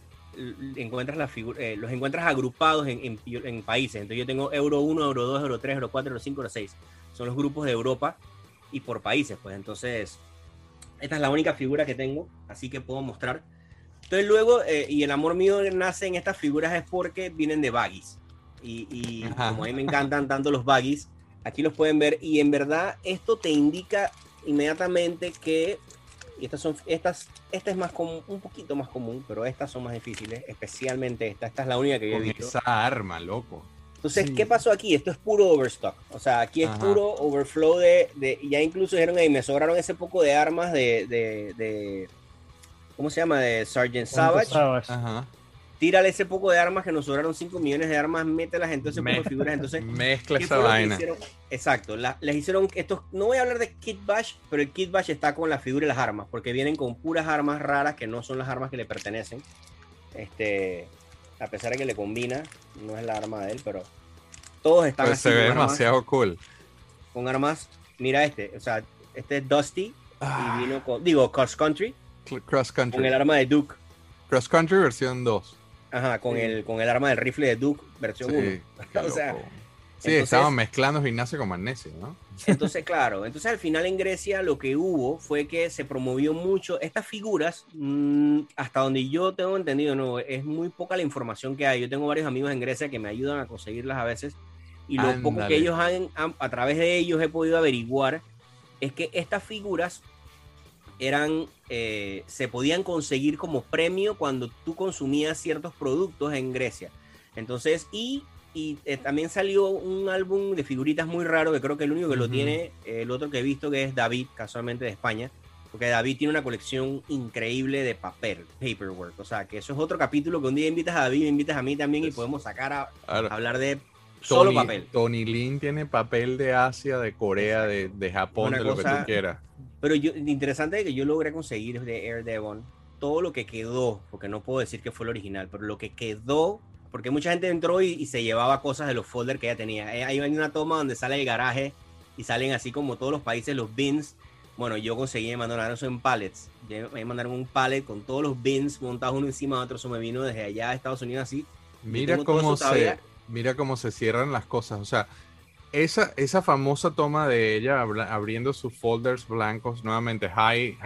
encuentras la eh, los encuentras agrupados en, en, países. Entonces, yo tengo Euro 1, Euro 2, Euro 3, Euro 4, Euro 5, Euro 6. Son los grupos de Europa y por países. Pues entonces, esta es la única figura que tengo, así que puedo mostrar. Entonces luego, eh, y el amor mío nace en estas figuras es porque vienen de baggies. Y, como a mí me encantan tanto los baggies, aquí los pueden ver. Y en verdad esto te indica inmediatamente que y estas son estas esta es más común un poquito más común pero estas son más difíciles especialmente esta esta es la única que yo he visto esa arma loco entonces qué pasó aquí esto es puro overstock o sea aquí es puro overflow de, de, ya incluso dijeron ahí me sobraron ese poco de armas de, de ¿cómo se llama? De Sergeant Savage. Ajá. Tírale ese poco de armas que nos sobraron 5 millones de armas, mételas entonces poco de figuras. Entonces, (laughs) mezcla esa vaina. Exacto, les hicieron estos. No voy a hablar de Kit Bash, pero el Kit Bash está con la figura y las armas, porque vienen con puras armas raras que no son las armas que le pertenecen. Este, a pesar de que le combina, no es la arma de él, pero todos están pues Se ve demasiado cool. Con armas, mira este, o sea, este es Dusty y ah. vino con, digo, Cross Country Cross Country. Con el arma de Duke. Cross Country versión 2. Ajá, con, el, con el arma del rifle de Duke versión 1. (laughs) o sea, sí, estaban mezclando gimnasio con magnesio, ¿no? Entonces, claro, entonces al final en Grecia lo que hubo fue que se promovió mucho estas figuras, mm, hasta donde yo tengo entendido, no, es muy poca la información que hay. Yo tengo varios amigos en Grecia que me ayudan a conseguirlas a veces y lo poco que ellos han, a través de ellos he podido averiguar es que estas figuras eran, eh, se podían conseguir como premio cuando tú consumías ciertos productos en Grecia. Entonces, y, y eh, también salió un álbum de figuritas muy raro, que creo que el único que lo tiene, el otro que he visto que es David, casualmente de España, porque David tiene una colección increíble de papel, paperwork. O sea, que eso es otro capítulo que un día invitas a David, me invitas a mí también y podemos sacar a, hablar de solo papel. Tony Lin tiene papel de Asia, de Corea, de, de, Japón, de lo que tú quieras. Pero yo, interesante es que yo logré conseguir de Air Devon todo lo que quedó, porque no puedo decir que fue el original, pero lo que quedó, porque mucha gente entró y, se llevaba cosas de los folders que ella tenía. Eh, hay una toma donde sale el garaje y salen así como todos los países los bins. Bueno, yo conseguí, me mandaron eso en pallets. Me mandaron un pallet con todos los bins montados uno encima de otro. Eso me vino desde allá de Estados Unidos así. Mira cómo se, mira cómo se cierran las cosas. O sea, esa, esa famosa toma de ella abriendo sus folders blancos nuevamente. Hi,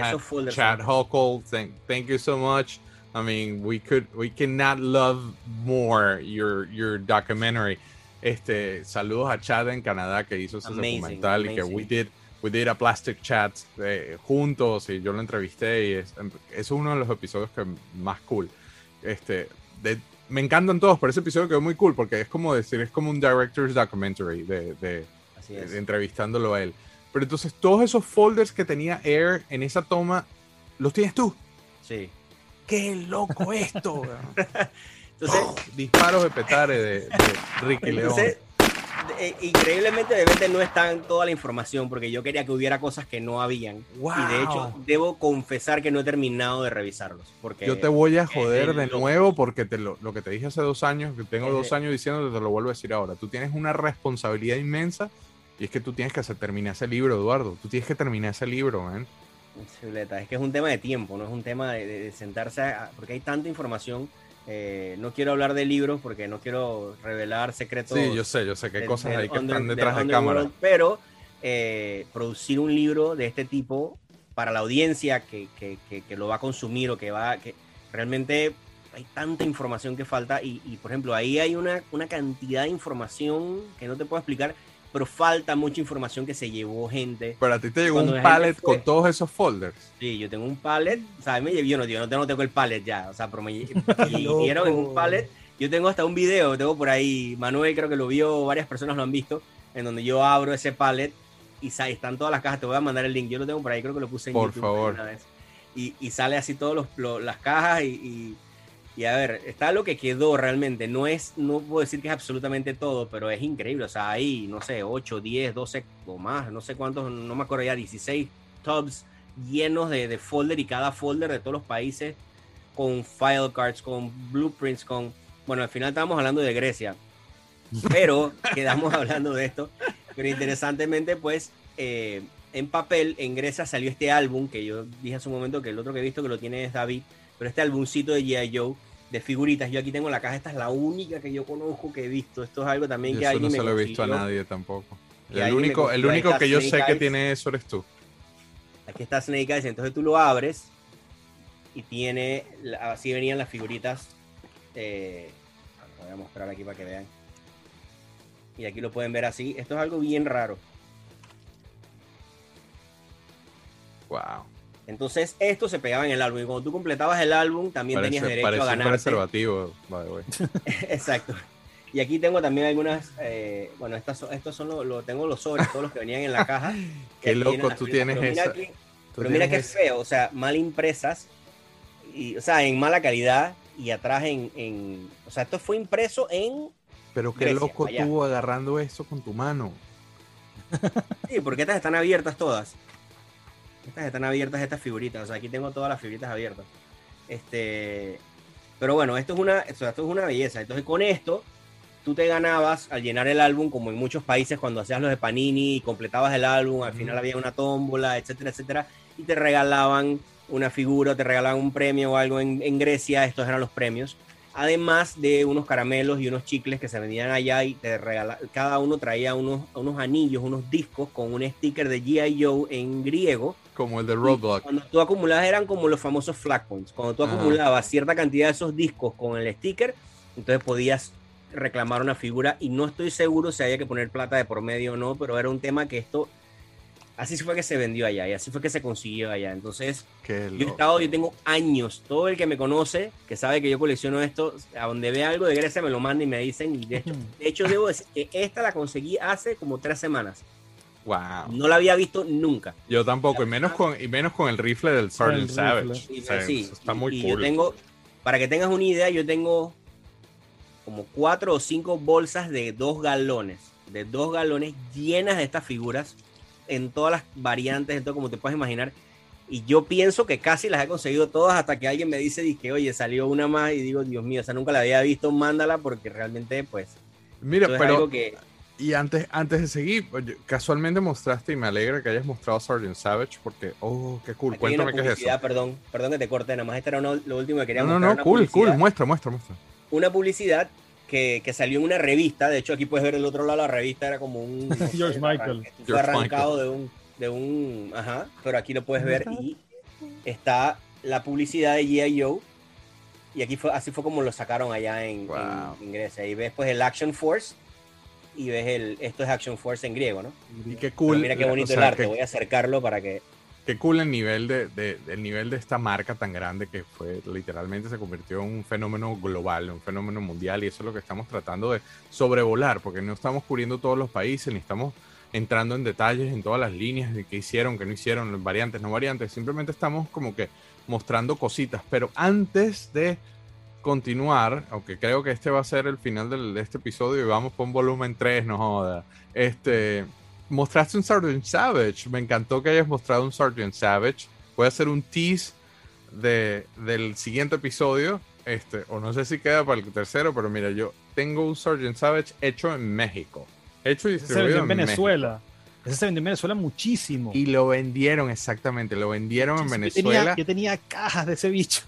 Chad Huckle, thank, thank you so much. I mean, we could, we cannot love more your, your documentary. Este, saludos a Chad en Canadá que hizo ese documental y que we did, we did a plastic chat eh, juntos y yo lo entrevisté y es, es uno de los episodios que más cool. Este, de, me encantan todos, pero ese episodio quedó muy cool porque es como decir, es como un director's documentary de, de, entrevistándolo a él. Pero entonces todos esos folders que tenía Air en esa toma, ¿los tienes tú? Sí. ¡Qué loco esto! (laughs) entonces, disparos de petare de, de Ricky León. Eh, increíblemente de repente no está en toda la información porque yo quería que hubiera cosas que no habían. Y de hecho, debo confesar que no he terminado de revisarlos. Porque yo te voy a joder de nuevo porque te lo, que te dije hace dos años, que tengo dos años diciendo, te lo vuelvo a decir ahora. Tú tienes una responsabilidad inmensa y es que tú tienes que hacer, terminar ese libro, Eduardo. Tú tienes que terminar ese libro, man. Es que es un tema de tiempo, no es un tema de, sentarse, porque hay tanta información eh, no quiero hablar de libros porque no quiero revelar secretos. Sí, yo sé, yo sé qué cosas hay que están detrás de, cámara. pero eh, producir un libro de este tipo para la audiencia que, que, que, lo va a consumir o que va que realmente hay tanta información que falta y, y por ejemplo ahí hay una, una cantidad de información que no te puedo explicar pero falta mucha información que se llevó gente. Pero a ti te llegó un pallet con todos esos folders. Sí, yo tengo un pallet, o sea, me yo no, yo no tengo el pallet ya, o sea, pero me (laughs) en un pallet. Yo tengo hasta un video, tengo por ahí, Manuel creo que lo vio, varias personas lo han visto, en donde yo abro ese pallet y están todas las cajas, te voy a mandar el link, yo lo tengo por ahí, creo que lo puse en por favor. Y, y, sale así todas las cajas y y a ver, está lo que quedó realmente. No es, no puedo decir que es absolutamente todo, pero es increíble. O sea, hay, no sé, 8, 10, 12 o más, no sé cuántos, no me acuerdo ya, 16 tubs llenos de, de folder y cada folder de todos los países con file cards, con blueprints, con bueno, al final estábamos hablando de Grecia, (laughs) pero quedamos hablando de esto. Pero interesantemente, pues, eh, en papel, en Grecia salió este álbum que yo dije hace un momento que el otro que he visto que lo tiene es David, pero este álbumcito de G.I. Joe de figuritas. Yo aquí tengo la caja, esta es la única que yo conozco que he visto. Esto es algo también que hay. no se lo he visto a nadie tampoco. El único, el único que yo sé que tiene eso eres tú. Aquí está Snake Eyes, entonces tú lo abres y tiene, así venían las figuritas. Eh, voy a mostrar aquí para que vean. Y aquí lo pueden ver así. Esto es algo bien raro. Wow. Entonces, esto se pegaba en el álbum. Y cuando tú completabas el álbum, también tenías derecho a ganar. preservativo, (laughs) Exacto. Y aquí tengo también algunas, eh, bueno, estas estos son los, lo, tengo los sobres, todos los que venían en la caja. (laughs) Qué loco, tú tienes pero esa. Mira pero mira qué feo, o sea, mal impresas, y, o sea, en mala calidad y atrás en, en, o sea, esto fue impreso en... Pero qué loco tú agarrando eso con tu mano. Sí, porque estas están abiertas todas. Estas están abiertas, estas figuritas. O sea, aquí tengo todas las figuritas abiertas. Este, pero bueno, esto es una, esto es una belleza. Entonces, con esto, tú te ganabas al llenar el álbum, como en muchos países cuando hacías los de Panini y completabas el álbum, al final había una tómbola, etcétera, etcétera, y te regalaban una figura, te regalaban un premio o algo en, en Grecia, estos eran los premios además de unos caramelos y unos chicles que se vendían allá y te regala, cada uno traía unos, unos anillos, unos discos con un sticker de G.I. Joe en griego. Como el de Roblox. Cuando tú acumulabas eran como los famosos flag points. Cuando tú acumulabas cierta cantidad de esos discos con el sticker, entonces podías reclamar una figura y no estoy seguro si había que poner plata de por medio o no, pero era un tema que esto así fue que se vendió allá y así fue que se consiguió allá. Entonces, yo he estado, yo tengo años, todo el que me conoce, que sabe que yo colecciono esto, a donde ve algo de Grecia me lo manda y me dicen, y de hecho, (laughs) de hecho debo decir que esta la conseguí hace como tres semanas. Wow. No la había visto nunca. Yo tampoco, y menos con, y menos con el rifle del Sergeant Savage. sí, está muy cool. Yo tengo, para que tengas una idea, yo tengo como cuatro o cinco bolsas de dos galones, de dos galones llenas de estas figuras en todas las variantes, en todo como te puedes imaginar. Y yo pienso que casi las he conseguido todas hasta que alguien me dice, que oye, salió una más y digo, Dios mío, o sea, nunca la había visto, mándala porque realmente, pues... Mira, pero... Y antes, antes de seguir, casualmente mostraste y me alegra que hayas mostrado Sgt. Savage porque, oh, qué cool. Cuéntame qué es eso. Perdón, perdón que te corte, nada más este era lo último que quería no, mostrar. No, no, cool, cool, muestra, muestra, muestra. Una publicidad que, que, salió en una revista. De hecho, aquí puedes ver el otro lado de la revista, era como un. (laughs) George Michael. Fue arrancado de un, de un. Ajá, pero aquí lo puedes ver y está la publicidad de G.I. Joe. Y aquí fue, así fue como lo sacaron allá en, en, Grecia. Y ves pues el Action Force y ves el. Esto es Action Force en griego, ¿no? Y qué cool. mira qué bonito el arte. Voy a acercarlo para que qué cool el nivel de, de, el nivel de esta marca tan grande que fue literalmente se convirtió en un fenómeno global, un fenómeno mundial y eso es lo que estamos tratando de sobrevolar porque no estamos cubriendo todos los países ni estamos entrando en detalles en todas las líneas de qué hicieron, qué no hicieron, variantes, no variantes, simplemente estamos como que mostrando cositas, pero antes de continuar, aunque creo que este va a ser el final del, de este episodio y vamos por un volumen 3, no joda, este mostraste un Sgt. Savage. Me encantó que hayas mostrado un Sgt. Savage. Voy a hacer un tease de, del siguiente episodio. Este, o no sé si queda para el tercero, pero mira, yo tengo un Sgt. Savage hecho en México. Hecho y distribuido en, Venezuela. Ese se vendió en Venezuela muchísimo. Y lo vendieron, exactamente. Lo vendieron en Venezuela. Yo tenía, cajas de ese bicho.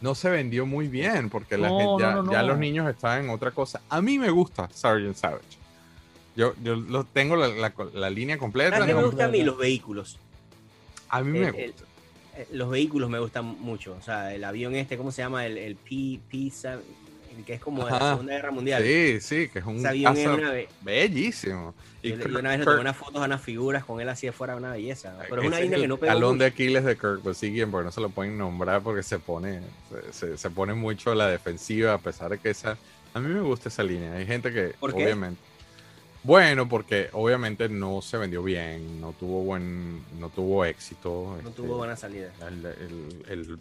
No se vendió muy bien porque la gente, ya, ya, los niños estaban en otra cosa. A mí me gusta Sgt. Savage. Yo, yo lo tengo la, la, línea completa. A mí me gustan a mí los vehículos. A mí me gustan. los vehículos me gustan mucho. O sea, el avión este, ¿cómo se llama? El, el P, P que es como de la Segunda Guerra Mundial. Sí, sí, que es un avión bellísimo. Y yo, una vez le tomé unas fotos a unas figuras con él así de fuera, una belleza. Pero es una línea que no pegó talón de Aquiles de Kirk, pues siguen, porque no se lo pueden nombrar porque se pone, se, se, pone mucho la defensiva, a pesar de que esa... A mí me gusta esa línea. Hay gente que, obviamente... Bueno, porque obviamente no se vendió bien, no tuvo buen, no tuvo éxito. No tuvo este, buena salida. El,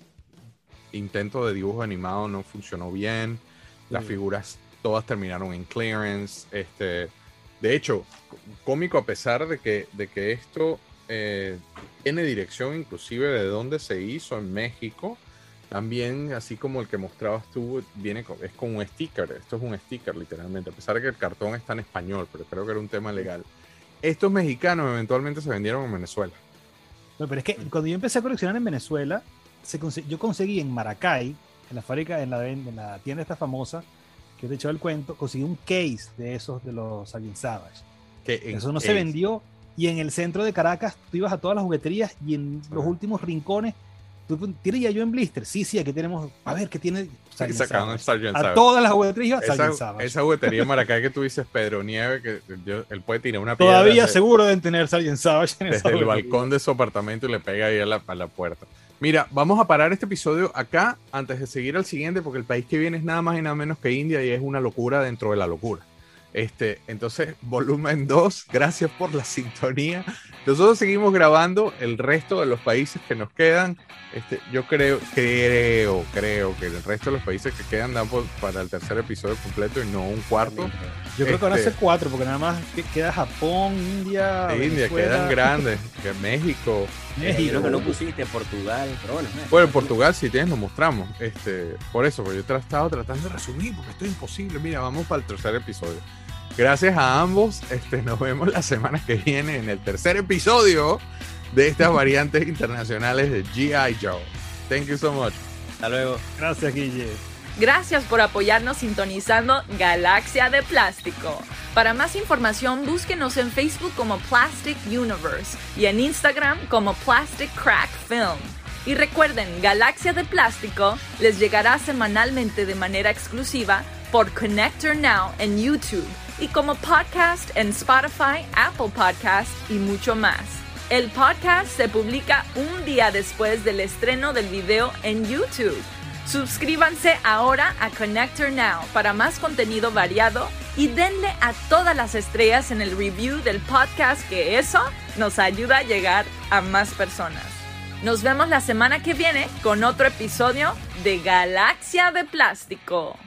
intento de dibujo animado no funcionó bien. Las mm. figuras todas terminaron en clearance. Este, de hecho, cómico a pesar de que, de que esto eh, tiene dirección inclusive de dónde se hizo en México. También, así como el que mostrabas tú, viene es con un sticker. Esto es un sticker, literalmente. A pesar de que el cartón está en español, pero creo que era un tema legal. Estos mexicanos eventualmente se vendieron en Venezuela. pero es que cuando yo empecé a coleccionar en Venezuela, yo conseguí en Maracay, en la fábrica, en la, en la tienda esta famosa, que te he hecho el cuento, conseguí un case de esos de los Alien Savage. Eso no se vendió. Y en el centro de Caracas, tú ibas a todas las jugueterías y en los últimos rincones ¿Tiene ya yo en blister? Sí, sí, aquí tenemos. A ver, ¿qué tiene? a todas las jugueterías esa, esa juguetería Maracay que tú dices, Pedro Nieve, que él puede tirar una piedra. Todavía seguro de tener Sargent Savage en Desde el balcón de su apartamento y le pega ahí a la, a la puerta. Mira, vamos a parar este episodio acá antes de seguir al siguiente, porque el país que viene es nada más y nada menos que India y es una locura dentro de la locura. Este, entonces, (laughs) volumen 2, gracias por la sintonía. Nosotros seguimos grabando el resto de los países que nos quedan. Este, yo creo, creo, creo que el resto de los países que quedan dan para el tercer episodio completo y no un cuarto. Yo creo que van a ser este, cuatro, porque nada más queda Japón, India. India, quedan grandes. Que México. (laughs) México. Creo que no pusiste Portugal, pero bueno. Bueno, Portugal, si tienes, lo mostramos. Este, por eso, porque yo he estado tratando de resumir, porque esto es imposible. Mira, vamos para el tercer episodio. Gracias a ambos. Este, (laughs) nos vemos la semana que viene en el tercer episodio de estas variantes (laughs) internacionales de G.I. Joe. Thank you so much. Hasta luego. Gracias, Guille. Gracias por apoyarnos sintonizando Galaxia de Plástico. Para más información, búsquenos en Facebook como Plastic Universe y en Instagram como Plastic Crack Film. Y recuerden, Galaxia de Plástico les llegará semanalmente de manera exclusiva por Connector Now en YouTube y como podcast en Spotify, Apple Podcast y mucho más. El podcast se publica un día después del estreno del video en YouTube. Suscríbanse ahora a Connector Now para más contenido variado y denle a todas las estrellas en el review del podcast que eso nos ayuda a llegar a más personas. Nos vemos la semana que viene con otro episodio de Galaxia de Plástico.